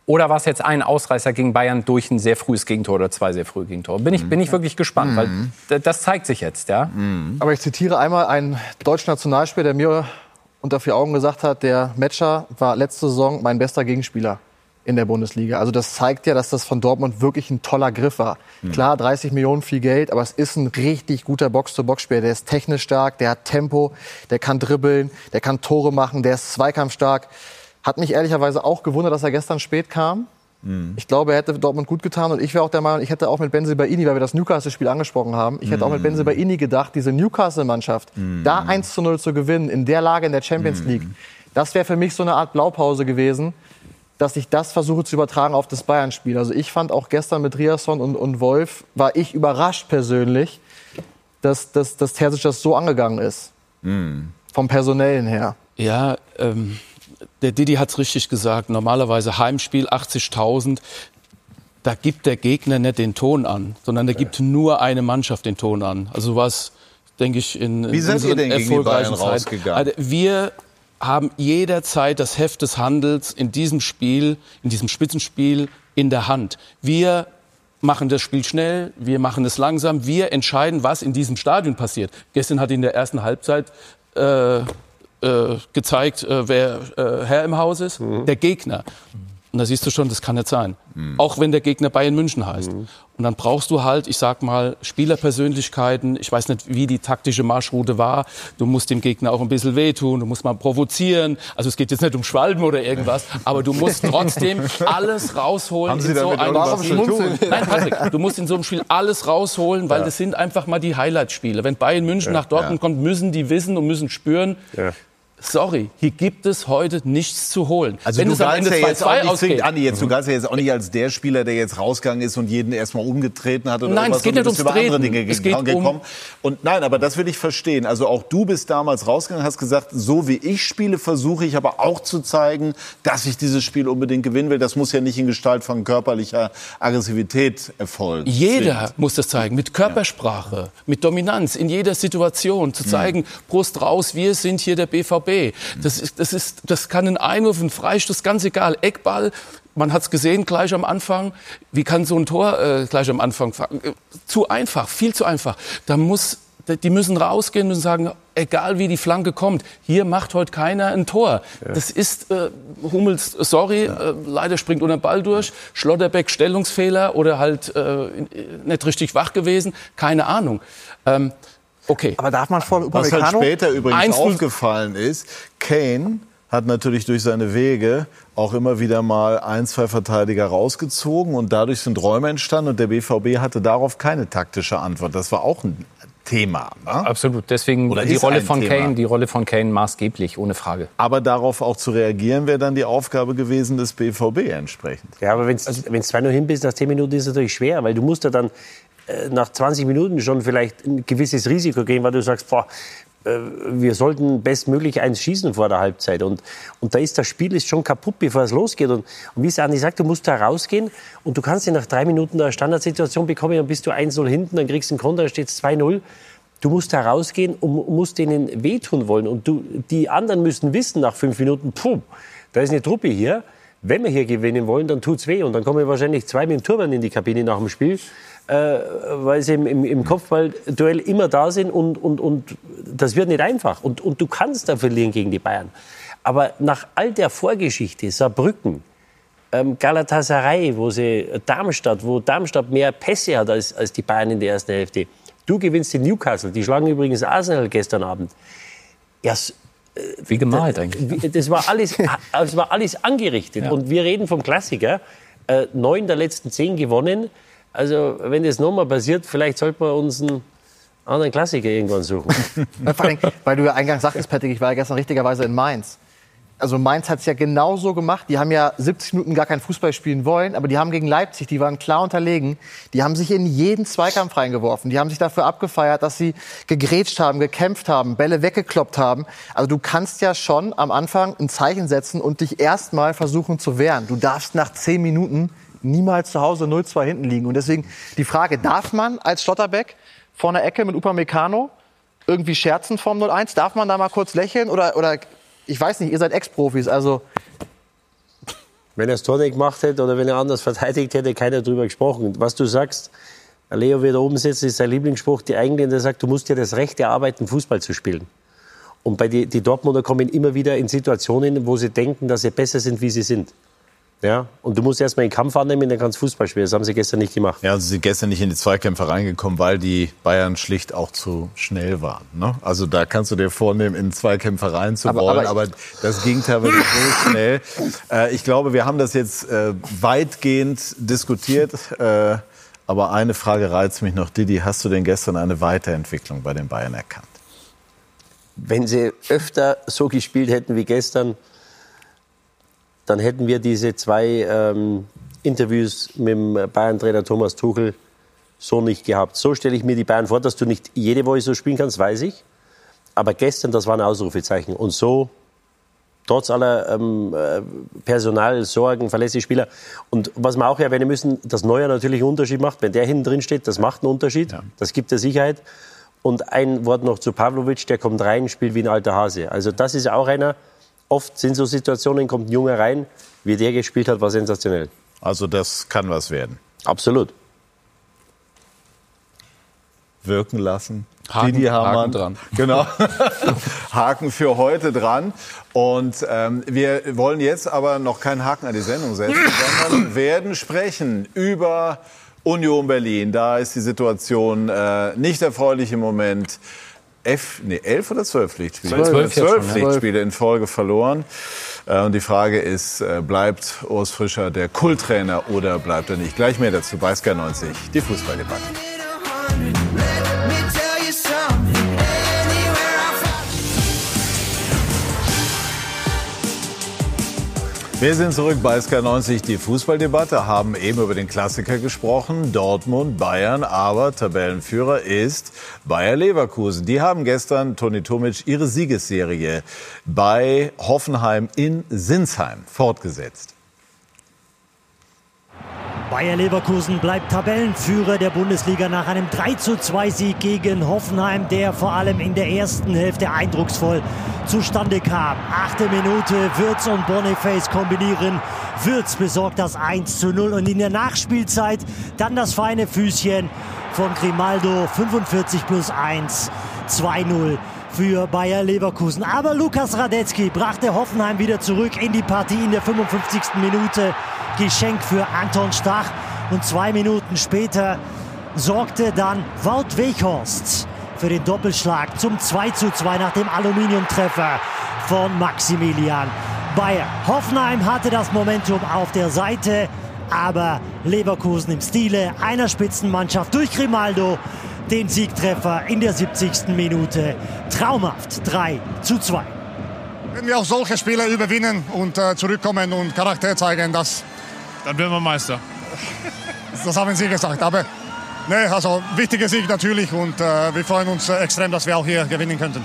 Oder war es jetzt ein Ausreißer gegen Bayern durch ein sehr frühes Gegentor oder zwei sehr frühe Gegentore? Bin ich, bin ich wirklich gespannt, weil d- das zeigt sich jetzt, ja. Aber ich zitiere einmal einen deutschen Nationalspieler, der mir unter vier Augen gesagt hat, der Matcher war letzte Saison mein bester Gegenspieler in der Bundesliga. Also das zeigt ja, dass das von Dortmund wirklich ein toller Griff war. Klar, 30 Millionen viel Geld, aber es ist ein richtig guter Box-to-Box-Spieler. Der ist technisch stark, der hat Tempo, der kann dribbeln, der kann Tore machen, der ist zweikampfstark. Hat mich ehrlicherweise auch gewundert, dass er gestern spät kam. Ich glaube, er hätte Dortmund gut getan und ich wäre auch der Meinung, ich hätte auch mit Benzibaini, weil wir das Newcastle-Spiel angesprochen haben, ich hätte auch mit Benzibaini gedacht, diese Newcastle-Mannschaft, da 1 zu 0 zu gewinnen, in der Lage in der Champions League, das wäre für mich so eine Art Blaupause gewesen, dass ich das versuche zu übertragen auf das Bayern-Spiel. Also ich fand auch gestern mit Riasson und, und Wolf, war ich überrascht persönlich, dass, dass, dass Terzic das so angegangen ist. Vom Personellen her. Ja, ähm, der Didi hat's richtig gesagt. Normalerweise Heimspiel 80.000. Da gibt der Gegner nicht den Ton an, sondern da gibt nur eine Mannschaft den Ton an. Also was denke ich in, Wie in seid ihr unseren denn gegen die Bayern erfolgreichen rausgegangen? Also wir haben jederzeit das Heft des Handels in diesem Spiel, in diesem Spitzenspiel in der Hand. Wir machen das Spiel schnell, wir machen es langsam, wir entscheiden, was in diesem Stadion passiert. Gestern hat in der ersten Halbzeit äh, äh, gezeigt, äh, wer äh, Herr im Haus ist, der Gegner. Und da siehst du schon, das kann nicht sein. Auch wenn der Gegner Bayern München heißt. Und dann brauchst du halt, ich sag mal, Spielerpersönlichkeiten. Ich weiß nicht, wie die taktische Marschroute war. Du musst dem Gegner auch ein bisschen wehtun, du musst mal provozieren. Also es geht jetzt nicht um Schwalben oder irgendwas, aber du musst trotzdem alles rausholen. Haben Sie in so einem Spiel. tun? Nein, Patrick, du musst in so einem Spiel alles rausholen, weil Ja. das sind einfach mal die Highlight-Spiele. Wenn Bayern München Ja, nach Dortmund ja. kommt, müssen die wissen und müssen spüren, sorry, hier gibt es heute nichts zu holen. Also Wenn du Ende ja jetzt 2-2 auch nicht, zwingend, Andi, jetzt, du galtst ja jetzt auch nicht als der Spieler, der jetzt rausgegangen ist und jeden erstmal umgetreten hat oder Nein, es geht nicht ums über andere Treten. Dinge Es geht gekommen. um- und nein, aber das will ich verstehen. Also auch du bist damals rausgegangen, hast gesagt, so wie ich spiele, versuche ich aber auch zu zeigen, dass ich dieses Spiel unbedingt gewinnen will. Das muss ja nicht in Gestalt von körperlicher Aggressivität erfolgen. Jeder Zwingend. muss das zeigen, mit Körpersprache, mit Dominanz, in jeder Situation zu zeigen, Brust raus, wir sind hier der BVB. Das, ist, das, ist, das kann ein Einwurf, ein Freistoß, ganz egal, Eckball. Man hat es gesehen gleich am Anfang. Wie kann so ein Tor äh, gleich am Anfang fangen? Äh, Zu einfach, viel zu einfach. Da muss, die müssen rausgehen und sagen, egal wie die Flanke kommt, hier macht heute keiner ein Tor. Das ist äh, Hummels, sorry, äh, leider springt unter den Ball durch. Schlotterbeck Stellungsfehler oder halt äh, nicht richtig wach gewesen, keine Ahnung. Ähm, okay. Aber darf man vor Was halt Upamecano- später übrigens 1-0 aufgefallen ist, Kane hat natürlich durch seine Wege auch immer wieder mal ein, zwei Verteidiger rausgezogen und dadurch sind Räume entstanden und der BVB hatte darauf keine taktische Antwort. Das war auch ein Thema. Ne? Absolut. Deswegen Oder die Rolle von Thema. Kane, die Rolle von Kane maßgeblich, ohne Frage. Aber darauf auch zu reagieren, wäre dann die Aufgabe gewesen des BVB entsprechend. Ja, aber wenn es 2-0 hin bist, nach 10 Minuten ist es natürlich schwer, weil du musst ja dann nach 20 Minuten schon vielleicht ein gewisses Risiko gehen, weil du sagst, boah, äh, wir sollten bestmöglich eins schießen vor der Halbzeit. Und, und da ist das Spiel ist schon kaputt, bevor es losgeht. Und, und wie es Andi sagt, du musst da rausgehen und du kannst ja nach drei Minuten eine Standardsituation bekommen, dann bist du 1-0 hinten, dann kriegst du einen Konter, dann steht es 2-0. Du musst da rausgehen und musst denen wehtun wollen. Und du, die anderen müssen wissen nach fünf Minuten, puh, da ist eine Truppe hier. Wenn wir hier gewinnen wollen, dann tut's weh. Und dann kommen wahrscheinlich zwei mit dem Turban in die Kabine nach dem Spiel, äh, weil sie im, im, im Kopfballduell immer da sind. Und, und, und das wird nicht einfach. Und, und du kannst da verlieren gegen die Bayern. Aber nach all der Vorgeschichte, Saarbrücken, ähm, Galatasaray, wo sie Darmstadt, wo Darmstadt mehr Pässe hat als, als die Bayern in der ersten Hälfte. Du gewinnst in Newcastle, die schlagen übrigens Arsenal gestern Abend. Ja, s- Wie gemalt eigentlich. das war alles, das war alles angerichtet. Ja. Und wir reden vom Klassiker. Äh, neun der letzten zehn gewonnen. Also, wenn das nochmal passiert, vielleicht sollten wir uns einen anderen Klassiker irgendwann suchen. Vor allem, weil du ja eingangs sagtest, Patrick, ich war ja gestern richtigerweise in Mainz. Also Mainz hat es ja genauso gemacht. Die haben ja 70 Minuten gar kein Fußball spielen wollen, aber die haben gegen Leipzig, die waren klar unterlegen. Die haben sich in jeden Zweikampf reingeworfen. Die haben sich dafür abgefeiert, dass sie gegrätscht haben, gekämpft haben, Bälle weggekloppt haben. Also du kannst ja schon am Anfang ein Zeichen setzen und dich erstmal versuchen zu wehren. Du darfst nach 10 Minuten niemals zu Hause 0-2 hinten liegen. Und deswegen die Frage, darf man als Schlotterbeck vor einer Ecke mit Upamecano irgendwie scherzen vom 0-1? Darf man da mal kurz lächeln? Oder, oder ich weiß nicht, ihr seid Ex-Profis, also Wenn er das Tor nicht gemacht hätte oder wenn er anders verteidigt hätte, keiner drüber gesprochen. Was du sagst, Leo wieder oben sitzt, ist sein Lieblingsspruch, die Engländer sagt, du musst dir das Recht erarbeiten, Fußball zu spielen. Und bei die, die Dortmunder kommen immer wieder in Situationen, wo sie denken, dass sie besser sind, wie sie sind. Ja? Und du musst erst mal den Kampf annehmen, dann kannst du Fußball spielen. Das haben sie gestern nicht gemacht. Ja, sie sind gestern nicht in die Zweikämpfe reingekommen, weil die Bayern schlicht auch zu schnell waren. Ne? Also da kannst du dir vornehmen, in Zweikämpfe reinzuwollen, Aber- aber, aber- das ging teilweise so schnell. Äh, ich glaube, wir haben das jetzt äh, weitgehend diskutiert. Äh, aber eine Frage reizt mich noch. Didi, hast du denn gestern eine Weiterentwicklung bei den Bayern erkannt? wenn sie öfter so gespielt hätten wie gestern, dann hätten wir diese zwei ähm, Interviews mit dem Bayern-Trainer Thomas Tuchel so nicht gehabt. So stelle ich mir die Bayern vor, dass du nicht jede Woche so spielen kannst, weiß ich. Aber gestern, das war ein Ausrufezeichen. Und so, trotz aller ähm, äh, Personalsorgen, verlässliche Spieler. Und was wir auch erwähnen müssen, dass Neuer natürlich einen Unterschied macht. Wenn der hinten drin steht, das macht einen Unterschied. Das gibt der Sicherheit. Und ein Wort noch zu Pavlovic, der kommt rein, spielt wie ein alter Hase. Also das ist auch einer, oft sind so Situationen, kommt ein Junge rein, wie der gespielt hat, war sensationell. Also das kann was werden. Absolut. Wirken lassen. Haken- Didi Hamann. Haken dran. Genau. Haken für heute dran. Und ähm, wir wollen jetzt aber noch keinen Haken an die Sendung setzen, sondern werden sprechen über Union Berlin. Da ist die Situation äh, nicht erfreulich im Moment. F, nee, elf oder zwölf Pflichtspiele? Zwölf zwölf. Pflichtspiele in Folge verloren. Äh, und die Frage ist, äh, bleibt Urs Fischer der Kulttrainer oder bleibt er nicht? Gleich mehr dazu bei Sky 90, die Fußballdebatte. Wir sind zurück bei SK90, die Fußballdebatte, haben eben über den Klassiker gesprochen, Dortmund, Bayern, aber Tabellenführer ist Bayer Leverkusen. Die haben gestern, Toni Tomic, ihre Siegesserie bei Hoffenheim in Sinsheim fortgesetzt. Bayer Leverkusen bleibt Tabellenführer der Bundesliga nach einem 32 Sieg gegen Hoffenheim, der vor allem in der ersten Hälfte eindrucksvoll zustande kam. Achte Minute, Würz und Boniface kombinieren. Würz besorgt das 1 zu 0 und in der Nachspielzeit dann das feine Füßchen von Grimaldo 45 plus 1 2-0 für Bayer Leverkusen. Aber Lukas Radetzky brachte Hoffenheim wieder zurück in die Partie in der 55. Minute. Geschenk für Anton Stach. Und zwei Minuten später sorgte dann Wout Weghorst für den Doppelschlag zum 2 zu 2 nach dem Aluminiumtreffer von Maximilian Bayer. Hoffenheim hatte das Momentum auf der Seite, aber Leverkusen im Stile einer Spitzenmannschaft durch Grimaldo den Siegtreffer in der 70. Minute. Traumhaft 3 zu 2. Wenn wir auch solche Spiele überwinden und äh, zurückkommen und Charakter zeigen, das, dann werden wir Meister. das haben Sie gesagt. Aber nee, also wichtiger Sieg natürlich und äh, wir freuen uns äh, extrem, dass wir auch hier gewinnen könnten.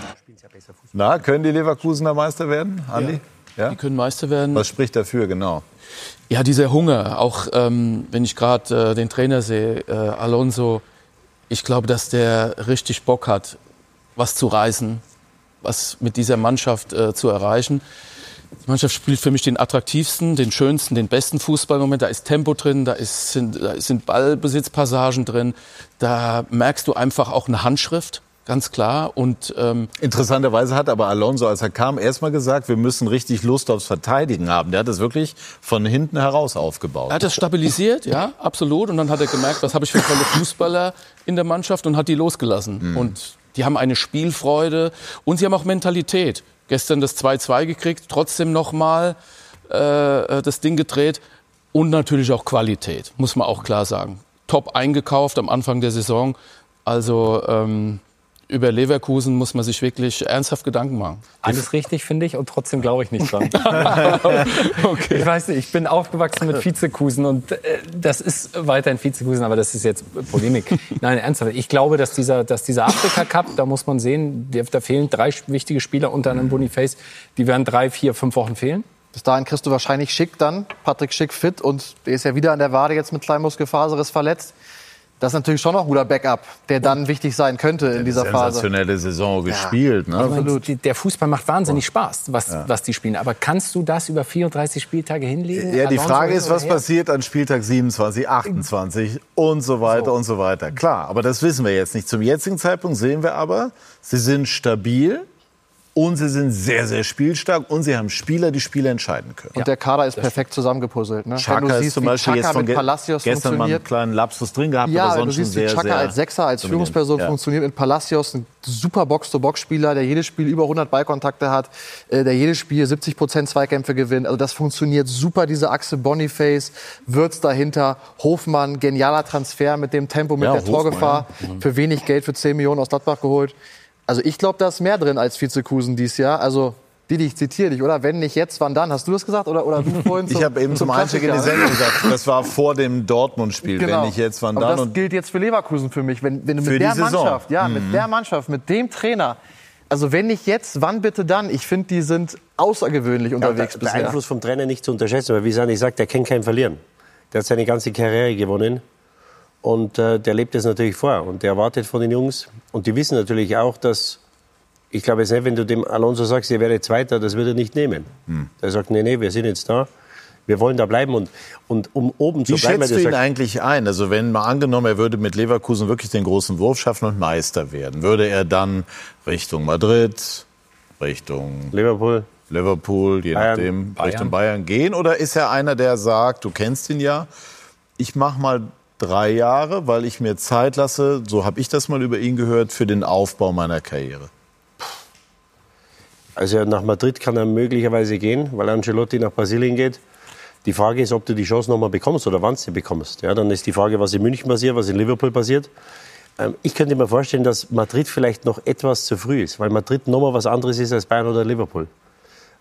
Na, können die Leverkusener Meister werden, Andi? Ja. Die können Meister werden. Was spricht dafür, genau? Ja, dieser Hunger. Auch ähm, wenn ich gerade äh, den Trainer sehe, äh, Alonso, ich glaube, dass der richtig Bock hat, was zu reißen, was mit dieser Mannschaft äh, zu erreichen. Die Mannschaft spielt für mich den attraktivsten, den schönsten, den besten Fußball im Moment. Da ist Tempo drin, da, ist, sind, da sind Ballbesitzpassagen drin. Da merkst du einfach auch eine Handschrift ganz klar. Und ähm, interessanterweise hat aber Alonso, als er kam, erstmal gesagt, wir müssen richtig Lust aufs Verteidigen haben. Der hat das wirklich von hinten heraus aufgebaut. Er hat das stabilisiert, ja, absolut. Und dann hat er gemerkt, was habe ich für tolle Fußballer in der Mannschaft und hat die losgelassen. Mhm. Und die haben eine Spielfreude und sie haben auch Mentalität. Gestern das 2-2 gekriegt, trotzdem nochmal äh, das Ding gedreht und natürlich auch Qualität, muss man auch klar sagen. Top eingekauft am Anfang der Saison. Also ähm, über Leverkusen muss man sich wirklich ernsthaft Gedanken machen. Alles richtig, finde ich, und trotzdem glaube ich nicht dran. okay. Ich weiß nicht, ich bin aufgewachsen mit Vizekusen und äh, das ist weiterhin Vizekusen, aber das ist jetzt Polemik. Nein, ernsthaft. Ich glaube, dass dieser, dass dieser Afrika-Cup, da muss man sehen, da fehlen drei wichtige Spieler, unter anderem Boniface, die werden drei, vier, fünf Wochen fehlen. Bis dahin kriegst du wahrscheinlich Schick dann, Patrick Schick fit und der ist ja wieder an der Wade jetzt mit Kleinmuskelfaserriss verletzt. Das ist natürlich schon noch ein guter Backup, der dann wichtig sein könnte in dieser Phase. Sensationelle Saison gespielt. Ja, ne? Absolut. Der Fußball macht wahnsinnig Spaß, was, ja. was die spielen. Aber kannst du das über 34 Spieltage hinlegen? Ja, die Frage ist, was passiert an Spieltag 27, 28 und so weiter so. und so weiter. Klar, aber das wissen wir jetzt nicht. Zum jetzigen Zeitpunkt sehen wir aber, sie sind stabil. Und sie sind sehr, sehr spielstark und sie haben Spieler, die Spiele entscheiden können. Und der Kader ist perfekt zusammengepuzzelt. Ne? Chaka du siehst, siehst, zum Beispiel Chaka jetzt von Palacios gestern mal einen kleinen Lapsus drin gehabt, ja, aber sonst du siehst, schon sehr, Chaka sehr als Sechser, als Führungsperson ja. funktioniert mit Palacios, ein super Box-to-Box-Spieler, der jedes Spiel über 100 Ballkontakte hat, äh, der jedes Spiel 70 Prozent Zweikämpfe gewinnt. Also das funktioniert super, diese Achse Boniface, Würz dahinter, Hofmann, genialer Transfer mit dem Tempo, mit ja, der Hofmann, Torgefahr, mhm. für wenig Geld, für 10 Millionen aus Gladbach geholt. Also ich glaube, da ist mehr drin als Vizekusen dieses Jahr. Also Didi, ich zitiere dich, oder? Wenn nicht jetzt, wann dann? Hast du das gesagt oder, oder du vorhin zum, Ich habe eben zum, zum Einstieg in die Sendung gesagt, das war vor dem Dortmund-Spiel. Genau. Wenn nicht jetzt, wann dann? Aber das gilt jetzt für Leverkusen für mich. Wenn, wenn du mit der Mannschaft, ja, mhm. mit der Mannschaft, mit dem Trainer, also wenn nicht jetzt, wann bitte dann? Ich finde, die sind außergewöhnlich unterwegs ja, der, der Einfluss vom Trainer nicht zu unterschätzen, weil wie Sani sagt, der kennt kein Verlieren. Der hat seine ganze Karriere gewonnen. Und äh, der lebt das natürlich vor. Und der erwartet von den Jungs. Und die wissen natürlich auch, dass ich glaube jetzt nicht, wenn du dem Alonso sagst, ihr werdet Zweiter, das wird er nicht nehmen. Hm. Der sagt, nee, nee, wir sind jetzt da. Wir wollen da bleiben und, und um oben zu Wie bleiben. Wie schätzt du ihn eigentlich ein? Also wenn mal angenommen, er würde mit Leverkusen wirklich den großen Wurf schaffen und Meister werden, würde er dann Richtung Madrid, Richtung Liverpool, Liverpool, je Bayern, nachdem, Bayern. Richtung Bayern gehen? Oder ist er einer, der sagt, du kennst ihn ja, ich mach mal drei Jahre, weil ich mir Zeit lasse, so habe ich das mal über ihn gehört, für den Aufbau meiner Karriere? Also nach Madrid kann er möglicherweise gehen, weil Ancelotti nach Brasilien geht. Die Frage ist, ob du die Chance nochmal bekommst oder wann du sie bekommst. Ja, dann ist die Frage, was in München passiert, was in Liverpool passiert. Ähm, ich könnte mir vorstellen, dass Madrid vielleicht noch etwas zu früh ist, weil Madrid nochmal was anderes ist als Bayern oder Liverpool.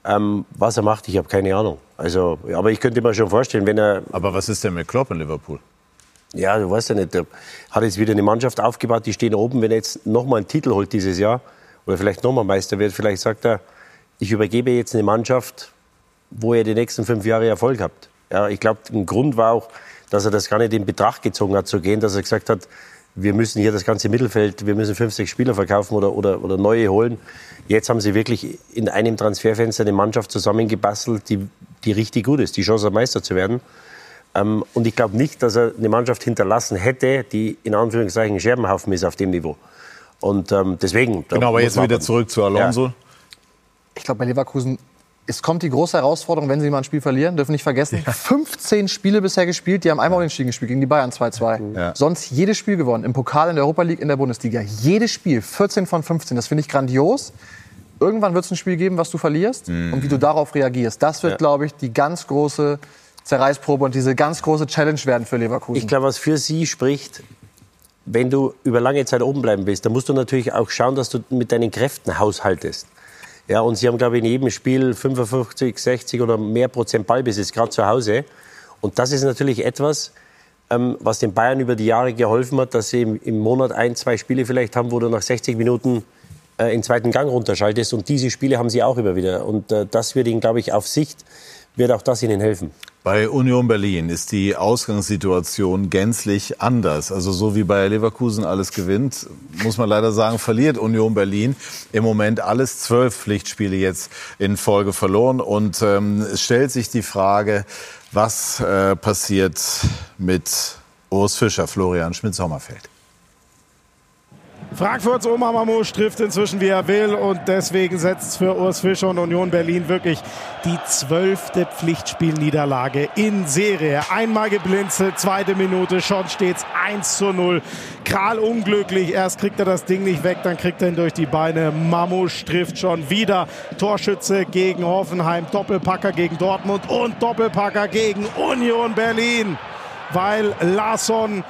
Ähm, was er macht, ich habe keine Ahnung. Also, aber ich könnte mir schon vorstellen, wenn er. Aber was ist denn mit Klopp in Liverpool? Ja, du weißt ja nicht. Der hat jetzt wieder eine Mannschaft aufgebaut, die stehen oben. Wenn er jetzt nochmal einen Titel holt dieses Jahr oder vielleicht nochmal Meister wird, vielleicht sagt er, ich übergebe jetzt eine Mannschaft, wo ihr die nächsten fünf Jahre Erfolg habt. Ja, ich glaube, ein Grund war auch, dass er das gar nicht in Betracht gezogen hat zu gehen, dass er gesagt hat, wir müssen hier das ganze Mittelfeld, wir müssen fünf, sechs Spieler verkaufen oder, oder, oder neue holen. Jetzt haben sie wirklich in einem Transferfenster eine Mannschaft zusammengebastelt, die, die richtig gut ist, die Chance hat, Meister zu werden. Ähm, und ich glaube nicht, dass er eine Mannschaft hinterlassen hätte, die in Anführungszeichen ein Scherbenhaufen ist auf dem Niveau. Und ähm, deswegen. Genau, aber jetzt wieder zurück zu Alonso. Ja. Ich glaube, bei Leverkusen es kommt die große Herausforderung, wenn sie mal ein Spiel verlieren, dürfen nicht vergessen. Ja. 15 Spiele bisher gespielt, die haben einmal unentschieden gespielt gegen die Bayern 2-2. Ja. Sonst jedes Spiel gewonnen. Im Pokal, in der Europa League, in der Bundesliga. Jedes Spiel, 14 von 15. Das finde ich grandios. Irgendwann wird es ein Spiel geben, was du verlierst mhm. und wie du darauf reagierst. Das wird, ja. glaube ich, die ganz große Zerreißprobe und diese ganz große Challenge werden für Leverkusen. Ich glaube, was für sie spricht, wenn du über lange Zeit oben bleiben willst, dann musst du natürlich auch schauen, dass du mit deinen Kräften haushaltest. Ja, und sie haben, glaube ich, in jedem Spiel 55, 60 oder mehr Prozent Ballbesitz, gerade zu Hause. Und das ist natürlich etwas, ähm, was den Bayern über die Jahre geholfen hat, dass sie im, Monat ein, zwei Spiele vielleicht haben, wo du nach 60 Minuten äh, in zweiten Gang runterschaltest. Und diese Spiele haben sie auch immer wieder. Und äh, das wird ihnen, glaube ich, auf Sicht, wird auch das ihnen helfen. Bei Union Berlin ist die Ausgangssituation gänzlich anders. Also so wie bei Leverkusen alles gewinnt, muss man leider sagen, verliert Union Berlin im Moment alles zwölf Pflichtspiele jetzt in Folge verloren. Und ähm, es stellt sich die Frage, was äh, passiert mit Urs Fischer, Florian Schmidt-Sommerfeld. Frankfurts Oma Mamouche trifft inzwischen wie er will und deswegen setzt für Urs Fischer und Union Berlin wirklich die zwölfte Pflichtspielniederlage in Serie. Einmal geblinzelt, zweite Minute, schon steht's 1 zu 0. Kral unglücklich, erst kriegt er das Ding nicht weg, dann kriegt er ihn durch die Beine. Mamouche trifft schon wieder. Torschütze gegen Hoffenheim, Doppelpacker gegen Dortmund und Doppelpacker gegen Union Berlin. Weil Larsson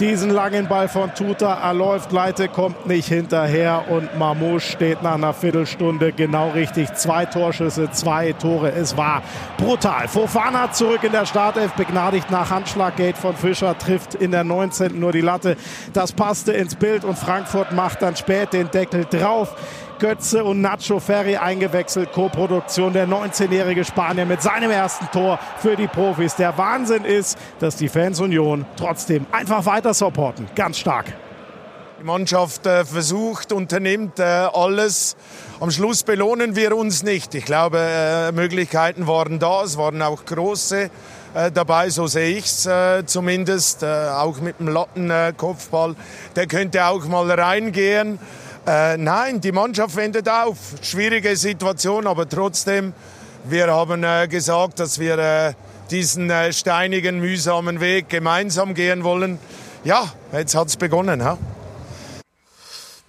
diesen langen Ball von Tuta erläuft. Leite kommt nicht hinterher und Mamouche steht nach einer Viertelstunde genau richtig. Zwei Torschüsse, zwei Tore. Es war brutal. Fofana zurück in der Startelf, begnadigt nach Handschlaggate von Fischer, trifft in der 19. nur die Latte. Das passte ins Bild und Frankfurt macht dann spät den Deckel drauf. Götze und Nacho Ferri eingewechselt. Co-Produktion der 19-jährige Spanier mit seinem ersten Tor für die Profis. Der Wahnsinn ist, dass die Fans Union trotzdem einfach weiter supporten. Ganz stark. Die Mannschaft äh, versucht, unternimmt äh, alles. Am Schluss belohnen wir uns nicht. Ich glaube, äh, Möglichkeiten waren da, es waren auch große dabei, so sehe ich es zumindest. Auch mit dem Lattenkopfball, der könnte auch mal reingehen. Äh, nein, die Mannschaft wendet auf. Schwierige Situation, aber trotzdem, wir haben äh, gesagt, dass wir äh, diesen äh, steinigen, mühsamen Weg gemeinsam gehen wollen. Ja, jetzt hat es begonnen. Ha?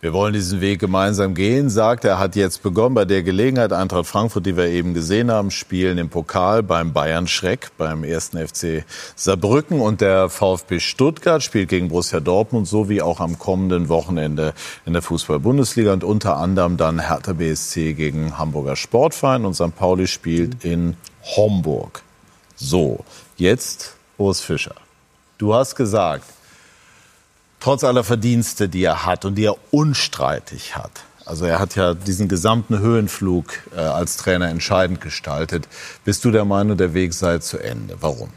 Wir wollen diesen Weg gemeinsam gehen, sagt er, hat jetzt begonnen bei der Gelegenheit. Eintracht Frankfurt, die wir eben gesehen haben, spielen im Pokal beim Bayern Schreck, beim ersten FC Saarbrücken und der VfB Stuttgart spielt gegen Borussia Dortmund sowie auch am kommenden Wochenende in der Fußball-Bundesliga und unter anderem dann Hertha BSC gegen Hamburger Sportverein und St. Pauli spielt in Homburg. So, jetzt Urs Fischer. Du hast gesagt, trotz aller Verdienste, die er hat und die er unstreitig hat. Also er hat ja diesen gesamten Höhenflug äh, als Trainer entscheidend gestaltet. Bist du der Meinung, der Weg sei zu Ende? Warum?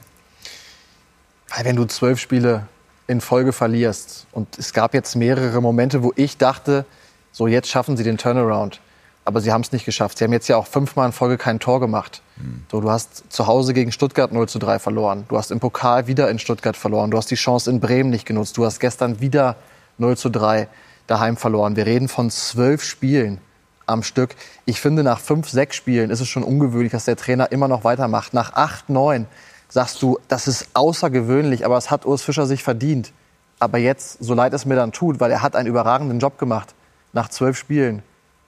Weil wenn du zwölf Spiele in Folge verlierst und es gab jetzt mehrere Momente, wo ich dachte, so jetzt schaffen sie den Turnaround aber sie haben es nicht geschafft. Sie haben jetzt ja auch fünfmal in Folge kein Tor gemacht. Mhm. So, du hast zu Hause gegen Stuttgart 0 zu 3 verloren. Du hast im Pokal wieder in Stuttgart verloren. Du hast die Chance in Bremen nicht genutzt. Du hast gestern wieder 0 zu 3 daheim verloren. Wir reden von zwölf Spielen am Stück. Ich finde, nach fünf, sechs Spielen ist es schon ungewöhnlich, dass der Trainer immer noch weitermacht. Nach acht, neun sagst du, das ist außergewöhnlich, aber es hat Urs Fischer sich verdient. Aber jetzt, so leid es mir dann tut, weil er hat einen überragenden Job gemacht, nach zwölf Spielen,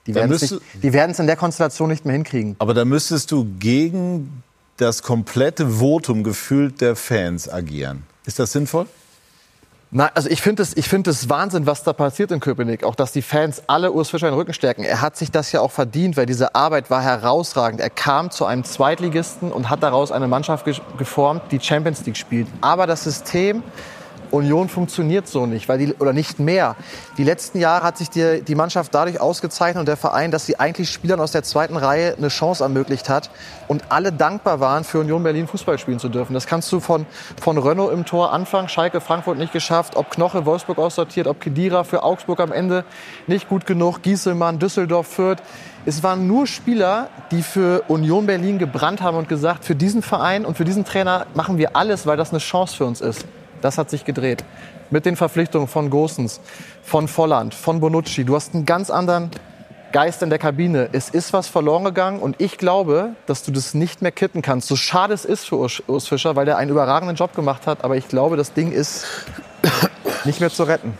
die werden es in der Konstellation nicht mehr hinkriegen. Aber da müsstest du gegen das komplette Votum gefühlt der Fans agieren. Ist das sinnvoll? Na, also ich finde es, ich finde es Wahnsinn, was da passiert in Köpenick. Auch, dass die Fans alle Urs Fischer in den Rücken stärken. Er hat sich das ja auch verdient, weil diese Arbeit war herausragend. Er kam zu einem Zweitligisten und hat daraus eine Mannschaft ge geformt, die Champions League spielt. Aber das System Union funktioniert so nicht, weil die, oder nicht mehr. Die letzten Jahre hat sich die, die Mannschaft dadurch ausgezeichnet und der Verein, dass sie eigentlich Spielern aus der zweiten Reihe eine Chance ermöglicht hat und alle dankbar waren, für Union Berlin Fußball spielen zu dürfen. Das kannst du von, von Renault im Tor anfangen, Schalke, Frankfurt nicht geschafft, ob Knoche Wolfsburg aussortiert, ob Kedira für Augsburg am Ende nicht gut genug, Gieselmann, Düsseldorf, Fürth. Es waren nur Spieler, die für Union Berlin gebrannt haben und gesagt, für diesen Verein und für diesen Trainer machen wir alles, weil das eine Chance für uns ist. Das hat sich gedreht. Mit den Verpflichtungen von Gosens, von Volland, von Bonucci. Du hast einen ganz anderen Geist in der Kabine. Es ist was verloren gegangen und ich glaube, dass du das nicht mehr kitten kannst. So schade es ist für Urs, Fischer, weil der einen überragenden Job gemacht hat, aber ich glaube, das Ding ist nicht mehr zu retten.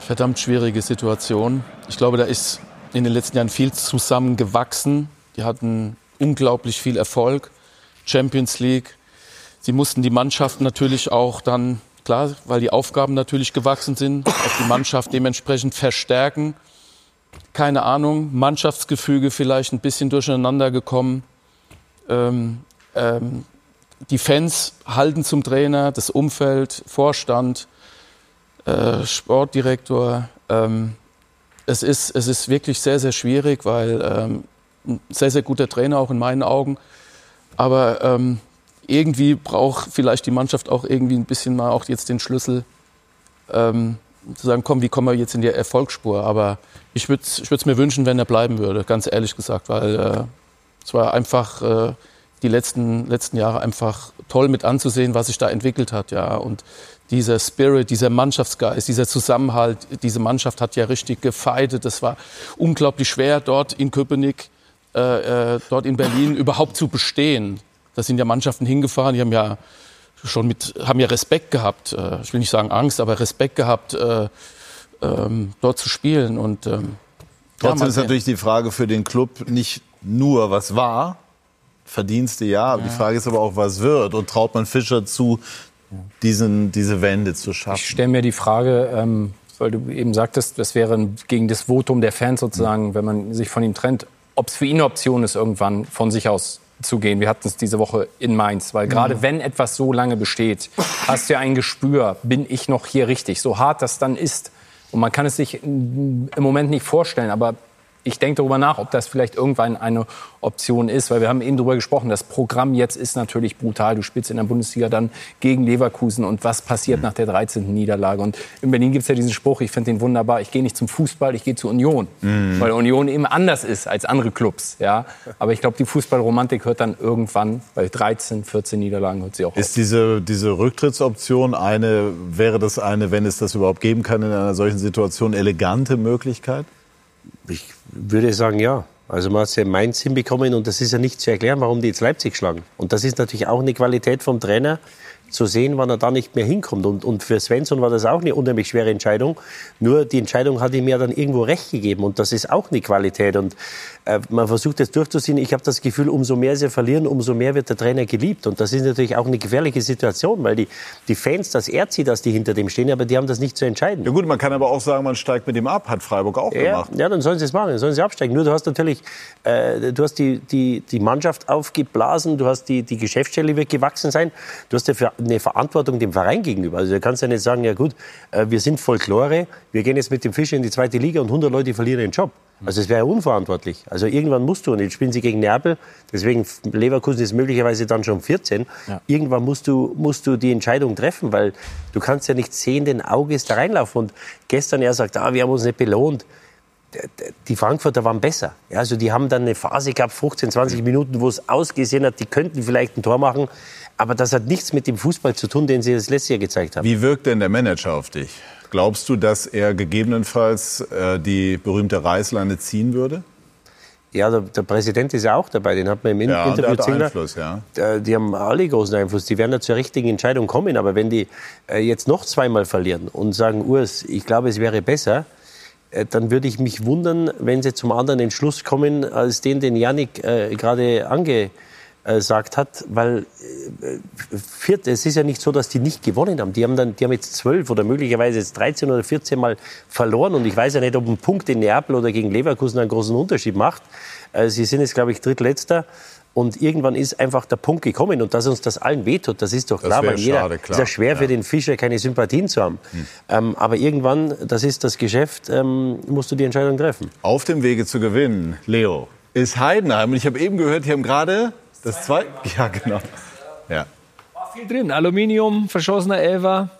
Verdammt schwierige Situation. Ich glaube, da ist in den letzten Jahren viel zusammengewachsen. Die hatten unglaublich viel Erfolg. Champions League, Sie mussten die Mannschaft natürlich auch dann, klar, weil die Aufgaben natürlich gewachsen sind, auch die Mannschaft dementsprechend verstärken. Keine Ahnung, Mannschaftsgefüge vielleicht ein bisschen durcheinander gekommen. Ähm, ähm, die Fans halten zum Trainer, das Umfeld, Vorstand, äh, Sportdirektor. Ähm, es, ist, es ist wirklich sehr, sehr schwierig, weil ähm, ein sehr, sehr guter Trainer auch in meinen Augen. Aber ähm, irgendwie braucht vielleicht die Mannschaft auch irgendwie ein bisschen mal auch jetzt den Schlüssel, ähm, zu sagen, komm, wie kommen wir jetzt in die Erfolgsspur? Aber ich würde es ich mir wünschen, wenn er bleiben würde, ganz ehrlich gesagt, weil äh, es war einfach äh, die letzten, letzten Jahre einfach toll mit anzusehen, was sich da entwickelt hat. Ja. Und dieser Spirit, dieser Mannschaftsgeist, dieser Zusammenhalt, diese Mannschaft hat ja richtig gefeitet. Das war unglaublich schwer, dort in Köpenick, äh, äh dort in Berlin überhaupt zu bestehen. Da sind ja Mannschaften hingefahren, die haben ja schon mit, haben ja Respekt gehabt, äh, ich will nicht sagen Angst, aber Respekt gehabt, äh, ähm, dort zu spielen. Und, ähm, Trotzdem ja, ist natürlich die Frage für den Club nicht nur, was war, Verdienste ja, aber ja. die Frage ist aber auch, was wird. Und traut man Fischer zu, diesen, diese Wende zu schaffen? Ich stelle mir die Frage, ähm, weil du eben sagtest, das wäre gegen das Votum der Fans sozusagen, wenn man sich von ihm trennt, ob es für ihn eine Option ist, irgendwann von sich aus zu gehen. Wir hatten es diese Woche in Mainz, weil gerade mhm. wenn etwas so lange besteht, hast du ja ein Gespür, bin ich noch hier richtig, so hart das dann ist. Und man kann es sich im Moment nicht vorstellen, aber ich denke darüber nach, ob das vielleicht irgendwann eine Option ist, weil wir haben eben darüber gesprochen, das Programm jetzt ist natürlich brutal. Du spielst in der Bundesliga dann gegen Leverkusen und was passiert mhm. nach der 13. Niederlage? Und in Berlin gibt es ja diesen Spruch, ich finde den wunderbar, ich gehe nicht zum Fußball, ich gehe zur Union, mhm. weil Union eben anders ist als andere Clubs. Ja? Aber ich glaube, die Fußballromantik hört dann irgendwann, bei 13, 14 Niederlagen hört sie auch Ist auf. diese, diese Rücktrittsoption eine, wäre das eine, wenn es das überhaupt geben kann in einer solchen Situation, elegante Möglichkeit? Ich würde sagen, ja. Also man hat es ja in Mainz hinbekommen und das ist ja nicht zu erklären, warum die jetzt Leipzig schlagen. Und das ist natürlich auch eine Qualität vom Trainer, zu sehen, wann er da nicht mehr hinkommt. Und, und für Svensson war das auch eine unheimlich schwere Entscheidung. Nur die Entscheidung hat ihm ja dann irgendwo recht gegeben. Und das ist auch eine Qualität. Und äh, man versucht es durchzuziehen. Ich habe das Gefühl, umso mehr sie verlieren, umso mehr wird der Trainer geliebt. Und das ist natürlich auch eine gefährliche Situation, weil die, die Fans, das ehrt sie, dass die hinter dem stehen, aber die haben das nicht zu entscheiden. Ja gut, man kann aber auch sagen, man steigt mit dem ab. Hat Freiburg auch ja, gemacht. Ja, dann sollen sie es machen. Dann sollen sie absteigen. Nur du hast natürlich, äh, du hast die, die, die Mannschaft aufgeblasen, du hast die, die Geschäftsstelle wird gewachsen sein, du hast dafür eine Verantwortung dem Verein gegenüber. Also du kannst ja nicht sagen, ja gut, äh, wir sind Folklore, wir gehen jetzt mit dem Fischer in die zweite Liga und 100 Leute verlieren ihren Job. Also es wäre ja unverantwortlich. Also irgendwann musst du, und jetzt spielen sie gegen Neapel, deswegen Leverkusen ist möglicherweise dann schon 14, ja. irgendwann musst du, musst du die Entscheidung treffen, weil du kannst ja nicht sehenden Auges da reinlaufen. Und gestern er sagt, ah, wir haben uns nicht belohnt. Die Frankfurter waren besser. Ja, also die haben dann eine Phase gehabt, 15, 20 Minuten, wo es ausgesehen hat, die könnten vielleicht ein Tor machen. Aber das hat nichts mit dem Fußball zu tun, den sie das letzte Jahr gezeigt haben. Wie wirkt denn der Manager auf dich? Glaubst du, dass er gegebenenfalls äh, die berühmte Reißleine ziehen würde? Ja, der, der, Präsident ist ja auch dabei, den hat man im ja, Interview der hat Einfluss, ja. Die haben alle großen Einfluss, die werden ja zur richtigen Entscheidung kommen. Aber wenn die äh, jetzt noch zweimal verlieren und sagen, Urs, ich glaube, es wäre besser, äh, dann würde ich mich wundern, wenn sie zum anderen Entschluss kommen, als den, den Janik äh, gerade ange äh, sagt hat, weil äh, Viert, es ist ja nicht so, dass die nicht gewonnen haben. Die haben, dann, die haben jetzt zwölf oder möglicherweise jetzt 13 oder 14 Mal verloren. Und ich weiß ja nicht, ob ein Punkt in Neapel oder gegen Leverkusen einen großen Unterschied macht. Äh, sie sind jetzt, glaube ich, drittletzter. Und irgendwann ist einfach der Punkt gekommen und dass uns das allen wehtut, das ist doch klar, weil jeder schade, klar. ist ja schwer für den Fischer keine Sympathien zu haben. Hm. Ähm, aber irgendwann, das ist das Geschäft, ähm, musst du die Entscheidung treffen. Auf dem Wege zu gewinnen, Leo, ist Heidenheim. Und ich habe eben gehört, die haben gerade das zweite. Ja, genau. Ja. War viel drin. Aluminium, verschossener Elfer.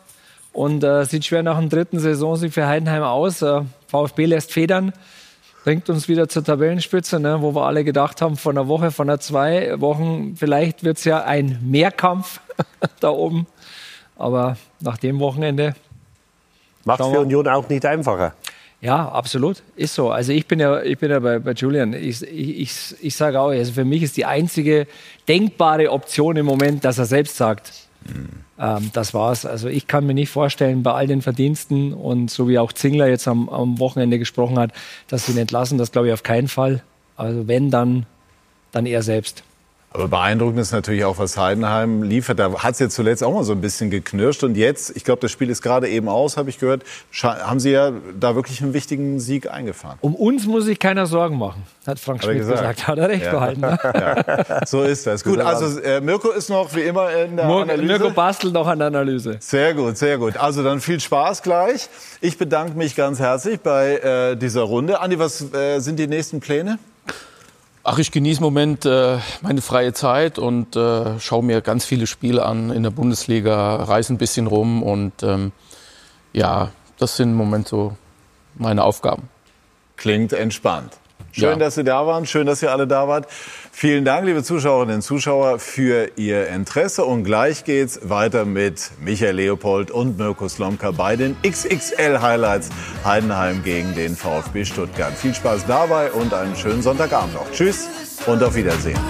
Und äh, sieht schwer nach dem dritten Saison sich für Heidenheim aus. Äh, VfB lässt Federn bringt uns wieder zur Tabellenspitze, ne, wo wir alle gedacht haben, von einer Woche, von einer zwei Wochen, vielleicht wird es ja ein Mehrkampf da oben. Aber nach dem Wochenende. Macht für Union auch nicht einfacher. Ja, absolut. Ist so. Also ich bin ja, ich bin ja bei, bei Julian. Ich, ich, ich, sage auch, also für mich ist die einzige denkbare Option im Moment, dass er selbst sagt, mhm ähm, das war's. Also ich kann mir nicht vorstellen, bei all den Verdiensten und so wie auch Zingler jetzt am, am Wochenende gesprochen hat, dass sie ihn entlassen. Das glaube ich auf keinen Fall. Also wenn, dann, dann er selbst. Aber beeindruckend ist natürlich auch, was Heidenheim liefert. Da hat es jetzt zuletzt auch mal so ein bisschen geknirscht. Und jetzt, ich glaube, das Spiel ist gerade eben aus, habe ich gehört, haben Sie ja da wirklich einen wichtigen Sieg eingefahren. Um uns muss sich keiner Sorgen machen, hat Frank Schmidt gesagt. gesagt. Hat er recht ja. behalten. Ne? Ja. So ist das. Gut, also äh, Mirko ist noch wie immer in der Mir Analyse. Mirko bastelt noch an der Analyse. Sehr gut, sehr gut. Also dann viel Spaß gleich. Ich bedanke mich ganz herzlich bei äh, dieser Runde. Andi, was äh, sind die nächsten Pläne? Ach, ich genieße im Moment äh, meine freie Zeit und äh, schaue mir ganz viele Spiele an in der Bundesliga, reise ein bisschen rum und ähm, ja, das sind im Moment so meine Aufgaben. Klingt entspannt. Schön, ja. dass Sie da waren. Schön, dass ihr alle da wart. Vielen Dank, liebe Zuschauerinnen und Zuschauer, für Ihr Interesse. Und gleich geht's weiter mit Michael Leopold und Mirko Slomka bei den XXL-Highlights Heidenheim gegen den VfB Stuttgart. Viel Spaß dabei und einen schönen Sonntagabend noch. Tschüss und auf Wiedersehen.